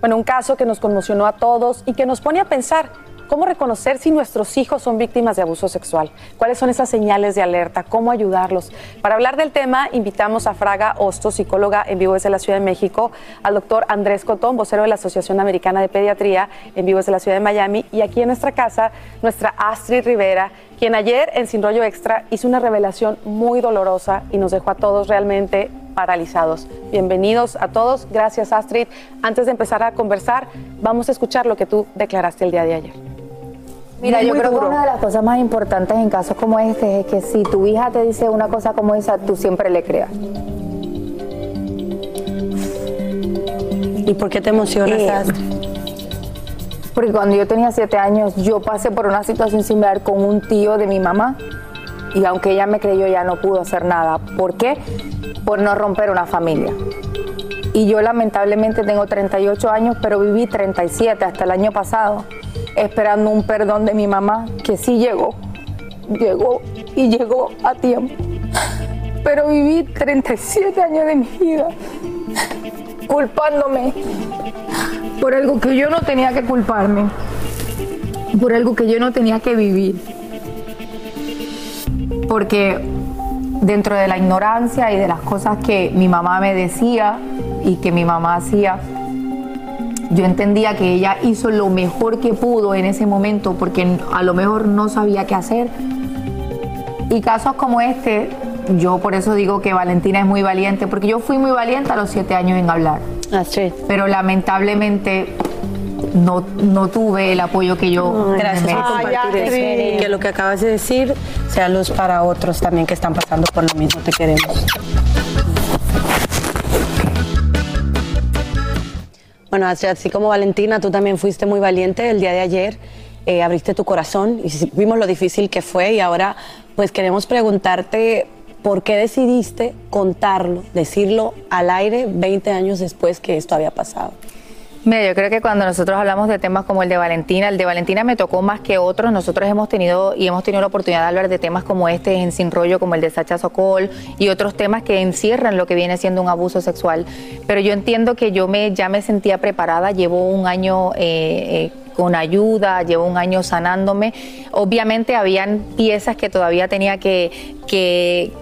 Speaker 2: Bueno, un caso que nos conmocionó a todos y que nos pone a pensar cómo reconocer si nuestros hijos son víctimas de abuso sexual, cuáles son esas señales de alerta, cómo ayudarlos. Para hablar del tema, invitamos a Fraga Hostos, psicóloga en vivo desde la Ciudad de México, al doctor Andrés Cotón, vocero de la Asociación Americana de Pediatría en vivo desde la Ciudad de Miami, y aquí en nuestra casa, nuestra Astrid Rivera, quien ayer en Sin Rollo Extra hizo una revelación muy dolorosa y nos dejó a todos realmente paralizados. Bienvenidos a todos. Gracias, Astrid. Antes de empezar a conversar, vamos a escuchar lo que tú declaraste el día de ayer.
Speaker 54: Mira, yo
Speaker 2: Muy
Speaker 54: creo
Speaker 2: duro.
Speaker 54: que una de las cosas más importantes en casos como este es que si tu hija te dice una cosa como esa, tú siempre le creas.
Speaker 44: ¿Y por qué te emocionas,
Speaker 54: Eh? Porque cuando yo tenía siete años, yo pasé por una situación similar con un tío de mi mamá. Y aunque ella me creyó, ya no pudo hacer nada. ¿Por qué? Por no romper una familia. Y yo lamentablemente tengo 38 años, pero viví 37 hasta el año pasado, esperando un perdón de mi mamá, que sí llegó. Llegó y llegó a tiempo. Pero viví 37 años de mi vida culpándome por algo que yo no tenía que culparme, por algo que yo no tenía que vivir. Porque dentro de la ignorancia y de las cosas que mi mamá me decía y que mi mamá hacía, yo entendía que ella hizo lo mejor que pudo en ese momento porque a lo mejor no sabía qué hacer. Y casos como este, yo por eso digo que Valentina es muy valiente, porque yo fui muy valiente a los siete años en hablar. Pero lamentablemente no, no tuve el apoyo que yo
Speaker 44: Gracias
Speaker 54: me
Speaker 44: por compartir eso. Y que lo que acabas de decir sea luz para otros también que están pasando por lo mismo. Te queremos. Bueno, así, como Valentina, tú también fuiste muy valiente el día de ayer. eh, abriste tu corazón y vimos lo difícil que fue y ahora pues queremos preguntarte por qué decidiste contarlo, decirlo al aire 20 años después que esto había pasado.
Speaker 54: Mira, yo creo que cuando nosotros hablamos de temas como el de Valentina, el de Valentina me tocó más que otros. Nosotros hemos tenido y hemos tenido la oportunidad de hablar de temas como este en Sin Rollo, como el de Sacha Sokol y otros temas que encierran lo que viene siendo un abuso sexual. Pero yo entiendo que yo me, ya me sentía preparada, llevo un año eh, eh, con ayuda, llevo un año sanándome. Obviamente habían piezas que todavía tenía que, que,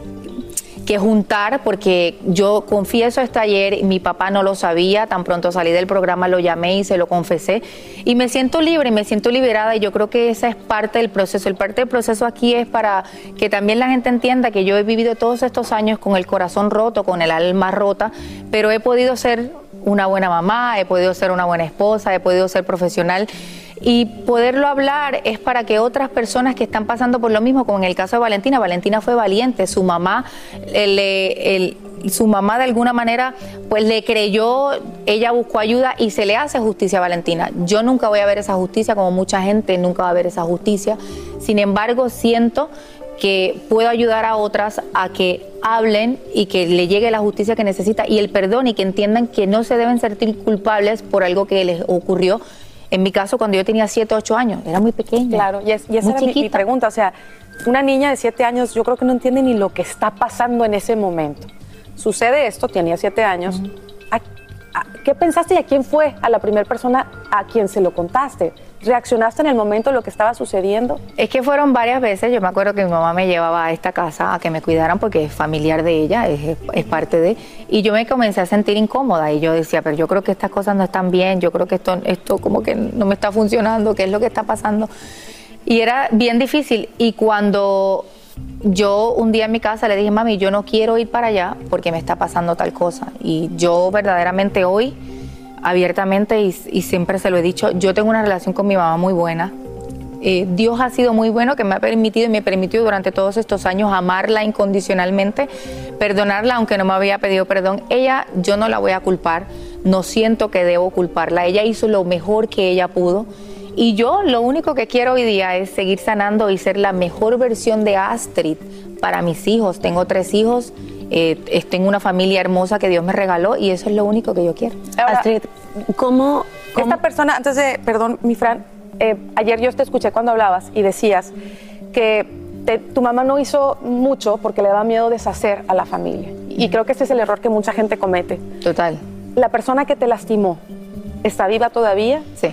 Speaker 54: que juntar porque yo confieso esto ayer, mi papá no lo sabía, tan pronto salí del programa lo llamé y se lo confesé y me siento libre, me siento liberada y yo creo que esa es parte del proceso. El parte del proceso aquí es para que también la gente entienda que yo he vivido todos estos años con el corazón roto, con el alma rota, pero he podido ser una buena mamá, he podido ser una buena esposa, he podido ser profesional y poderlo hablar es para que otras personas que están pasando por lo mismo, como en el caso de Valentina, Valentina fue valiente, su mamá, le- el- su mamá de alguna manera pues le creyó, ella buscó ayuda y se le hace justicia a Valentina. Yo nunca voy a ver esa justicia, como mucha gente nunca va a ver esa justicia, sin embargo siento que puedo ayudar a otras a que hablen y que le llegue la justicia que necesita y el perdón y que entiendan que no se deben sentir culpables por algo que les ocurrió. En mi caso, cuando yo tenía 7, 8 años, era muy pequeña.
Speaker 2: Claro, y, es- y esa
Speaker 54: muy
Speaker 2: era mi- pregunta. O sea, una niña de siete años, yo creo que no entiende ni lo que está pasando en ese momento. Sucede esto, tenía siete años. ¿A- a- ¿Qué pensaste y a quién fue a la primera persona a quien se lo contaste? ¿Reaccionaste en el momento de lo que estaba sucediendo?
Speaker 54: Es que fueron varias veces. Yo me acuerdo que mi mamá me llevaba a esta casa a que me cuidaran porque es familiar de ella, es, es parte de. Y yo me comencé a sentir incómoda y yo decía, pero yo creo que estas cosas no están bien, yo creo que esto, esto como que no me está funcionando, ¿qué es lo que está pasando? Y era bien difícil. Y cuando yo un día en mi casa le dije, mami, yo no quiero ir para allá porque me está pasando tal cosa. Y yo verdaderamente hoy, abiertamente y, siempre se lo he dicho, yo tengo una relación con mi mamá muy buena. Eh, Dios ha sido muy bueno que me ha permitido y me permitió durante todos estos años amarla incondicionalmente, perdonarla aunque no me había pedido perdón. Ella, yo no la voy a culpar, no siento que debo culparla. Ella hizo lo mejor que ella pudo. Y yo lo único que quiero hoy día es seguir sanando y ser la mejor versión de Astrid para mis hijos. Tengo tres hijos, eh, es- tengo una familia hermosa que Dios me regaló y eso es lo único que yo quiero.
Speaker 2: Astrid, ¿cómo, Esta persona, antes de, perdón, mi Fran, eh, ayer yo te escuché cuando hablabas y decías que te- tu mamá no hizo mucho porque le daba miedo deshacer a la familia. Y creo que ese es el error que mucha gente comete.
Speaker 54: Total.
Speaker 2: La persona que te lastimó, ¿está viva todavía?
Speaker 54: Sí.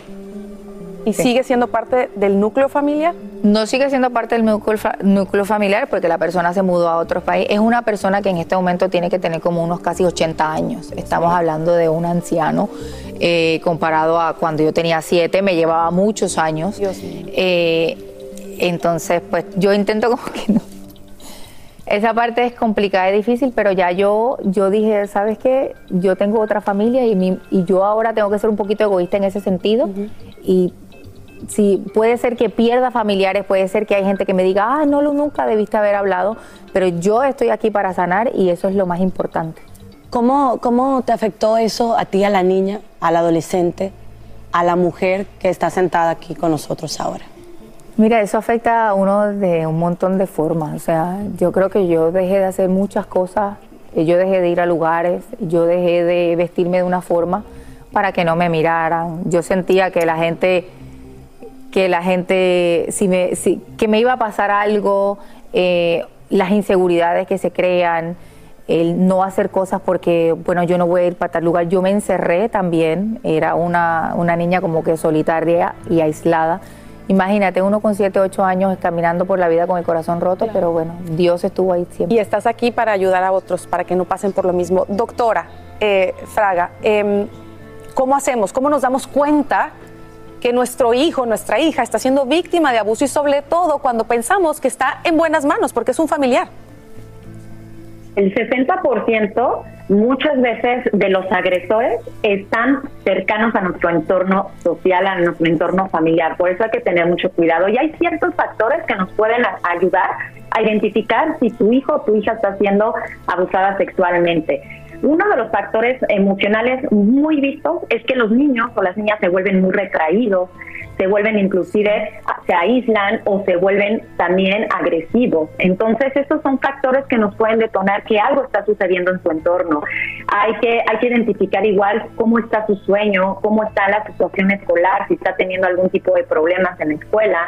Speaker 2: ¿Y
Speaker 54: Sí.
Speaker 2: sigue siendo parte del núcleo familiar?
Speaker 54: No sigue siendo parte del núcleo, núcleo familiar porque la persona se mudó a otro país. Es una persona que en este momento tiene que tener como unos casi 80 años. Estamos hablando de un anciano eh, comparado a cuando yo tenía 7, me llevaba muchos años. Eh, entonces, pues yo intento como que no. Esa parte es complicada y difícil, pero ya yo, yo dije, ¿sabes qué? Yo tengo otra familia y, mi- y yo ahora tengo que ser un poquito egoísta en ese sentido. Y sí, puede ser que pierda familiares, puede ser que hay gente que me diga, ah, no, lo nunca debiste haber hablado, pero yo estoy aquí para sanar y eso es lo más importante.
Speaker 44: ¿Cómo, ¿Cómo te afectó eso a ti, a la niña, al adolescente, a la mujer que está sentada aquí con nosotros ahora?
Speaker 54: Mira, eso afecta a uno de un montón de formas. O sea, yo creo que yo dejé de hacer muchas cosas, yo dejé de ir a lugares, yo dejé de vestirme de una forma para que no me miraran. Yo sentía que la gente, que la gente, si me, si- que me iba a pasar algo, eh, las inseguridades que se crean, el no hacer cosas porque, bueno, yo no voy a ir para tal lugar. Yo me encerré también, era una, una niña como que solitaria y aislada. Imagínate, uno con 7, 8 años caminando por la vida con el corazón roto, pero bueno, Dios estuvo ahí siempre.
Speaker 2: Y estás aquí para ayudar a otros, para que no pasen por lo mismo. Doctora eh, Fraga, em, ¿cómo hacemos? ¿Cómo nos damos cuenta que nuestro hijo, nuestra hija está siendo víctima de abuso y sobre todo cuando pensamos que está en buenas manos porque es un familiar?
Speaker 55: El 60% muchas veces de los agresores están cercanos a nuestro entorno social, a nuestro entorno familiar. Por eso hay que tener mucho cuidado. Y hay ciertos factores que nos pueden ayudar a identificar si tu hijo o tu hija está siendo abusada sexualmente. Uno de los factores emocionales muy vistos es que los niños o las niñas se vuelven muy retraídos, se vuelven inclusive, se aíslan o se vuelven también agresivos. Entonces, estos son factores que nos pueden detonar que algo está sucediendo en su entorno. Hay que, hay que identificar igual cómo está su sueño, cómo está la situación escolar, si está teniendo algún tipo de problemas en la escuela.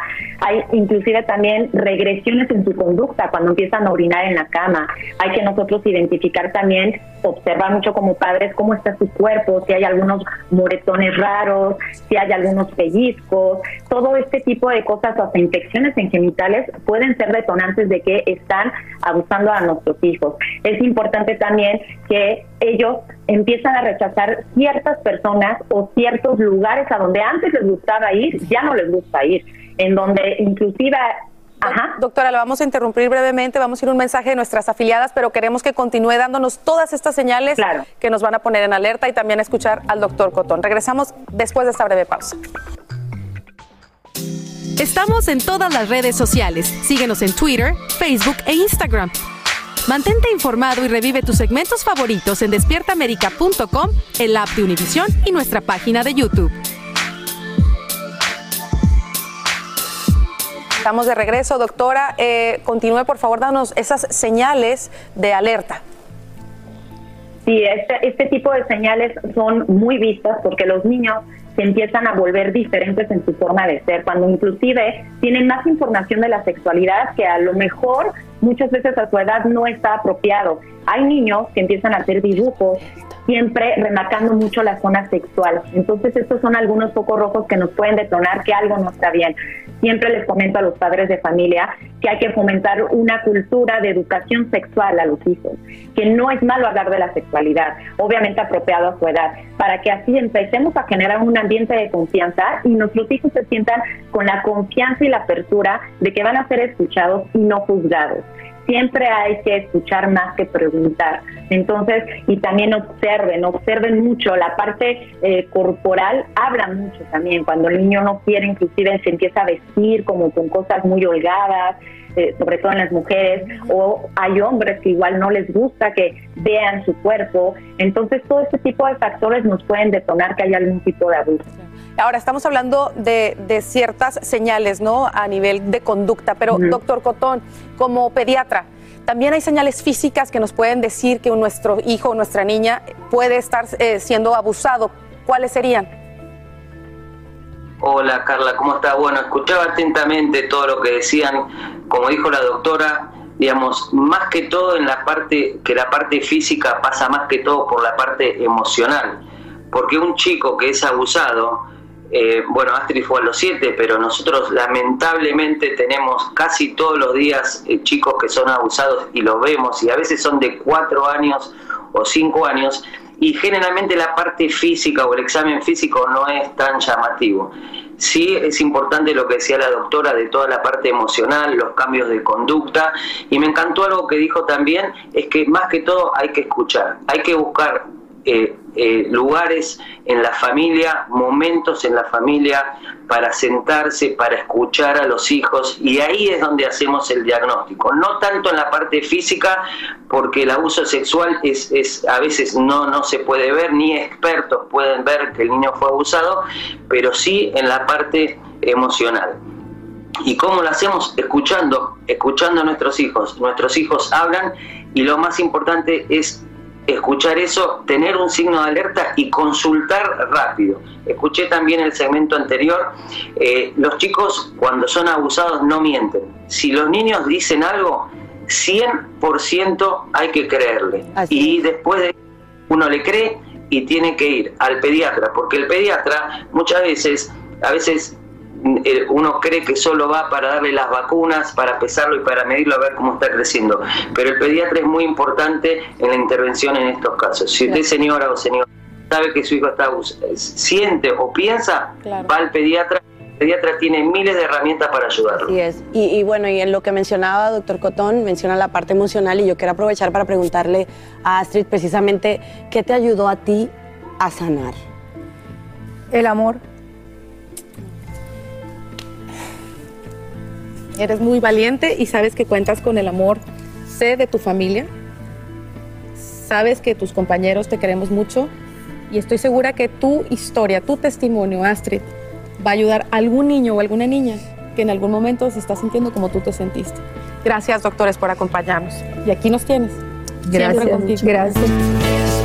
Speaker 55: Hay inclusive también regresiones en su conducta cuando empiezan a orinar en la cama. Hay que nosotros identificar también observar mucho como padres cómo está su cuerpo, si hay algunos moretones raros, si hay algunos pellizcos, todo este tipo de cosas o hasta infecciones en genitales pueden ser detonantes de que están abusando a nuestros hijos. Es importante también que ellos empiezan a rechazar ciertas personas o ciertos lugares a donde antes les gustaba ir, ya no les gusta ir, en donde inclusive
Speaker 2: Doctora, la vamos a interrumpir brevemente, vamos a ir un mensaje de nuestras afiliadas, pero queremos que continúe dándonos todas estas señales que nos van a poner en alerta y también escuchar al doctor Cotón. Regresamos después de esta breve pausa.
Speaker 56: Estamos en todas las redes sociales. Síguenos en Twitter, Facebook e Instagram. Mantente informado y revive tus segmentos favoritos en despiertaamerica.com, el app de Univision y nuestra página de YouTube.
Speaker 2: Estamos de regreso, doctora. Eh, continúe, por favor, danos esas señales de alerta.
Speaker 55: Sí, este, este tipo de señales son muy vistas porque los niños se empiezan a volver diferentes en su forma de ser, cuando inclusive tienen más información de la sexualidad que a lo mejor muchas veces a su edad no está apropiado. Hay niños que empiezan a hacer dibujos siempre remarcando mucho la zona sexual. Entonces estos son algunos focos rojos que nos pueden detonar que algo no está bien. Siempre les comento a los padres de familia que hay que fomentar una cultura de educación sexual a los hijos, que no es malo hablar de la sexualidad, obviamente apropiado a su edad, para que así empecemos a generar un ambiente de confianza y nuestros hijos se sientan con la confianza y la apertura de que van a ser escuchados y no juzgados siempre hay que escuchar más que preguntar. Entonces, y también observen, observen mucho. La parte eh, corporal habla mucho también. Cuando el niño no quiere, inclusive se empieza a vestir como con cosas muy holgadas, eh, sobre todo en las mujeres, o hay hombres que igual no les gusta que vean su cuerpo. Entonces, todo este tipo de factores nos pueden detonar que hay algún tipo de abuso.
Speaker 2: Ahora, estamos hablando de, ciertas señales, ¿no? A nivel de conducta, pero doctor Cotón, como pediatra, también hay señales físicas que nos pueden decir que nuestro hijo o nuestra niña puede estar eh, siendo abusado. ¿Cuáles serían?
Speaker 51: Hola Carla, ¿cómo está? Bueno, escuchaba atentamente todo lo que decían. Como dijo la doctora, digamos, más que todo en la parte, que la parte física pasa más que todo por la parte emocional. Porque un chico que es abusado, eh, bueno, Astrid fue a los siete, pero nosotros lamentablemente tenemos casi todos los días eh, chicos que son abusados y los vemos, y a veces son de cuatro años o cinco años, y generalmente la parte física o el examen físico no es tan llamativo. Sí es importante lo que decía la doctora de toda la parte emocional, los cambios de conducta, y me encantó algo que dijo también, es que más que todo hay que escuchar, hay que buscar eh, eh, lugares en la familia, momentos en la familia para sentarse, para escuchar a los hijos y ahí es donde hacemos el diagnóstico. No tanto en la parte física, porque el abuso sexual es, es a veces no, no se puede ver, ni expertos pueden ver que el niño fue abusado, pero sí en la parte emocional. ¿Y cómo lo hacemos? Escuchando, escuchando a nuestros hijos. Nuestros hijos hablan y lo más importante es escuchar eso, tener un signo de alerta y consultar rápido. Escuché también el segmento anterior, eh, los chicos cuando son abusados no mienten. Si los niños dicen algo, 100% hay que creerle. y después de uno le cree y tiene que ir al pediatra, porque el pediatra muchas veces, a veces uno cree que solo va para darle las vacunas, para pesarlo y para medirlo a ver cómo está creciendo. Pero el pediatra es muy importante en la intervención en estos casos. Si usted, señora o señor, sabe que su hijo está siente o piensa, va al pediatra. El pediatra tiene miles de herramientas para ayudarlo.
Speaker 44: Así es. Y, y, bueno, y en lo que mencionaba doctor Cotón, menciona la parte emocional y yo quiero aprovechar para preguntarle a Astrid precisamente, ¿qué te ayudó a ti a sanar?
Speaker 54: El amor.
Speaker 2: Eres muy valiente y sabes que cuentas con el amor. De tu familia. Sabes que tus compañeros te queremos mucho. Y estoy segura que tu historia, tu testimonio, Astrid, va a ayudar a algún niño o alguna niña que en algún momento se está sintiendo como tú te sentiste. Gracias, doctores, por acompañarnos. Y aquí nos tienes.
Speaker 54: Gracias. Gracias.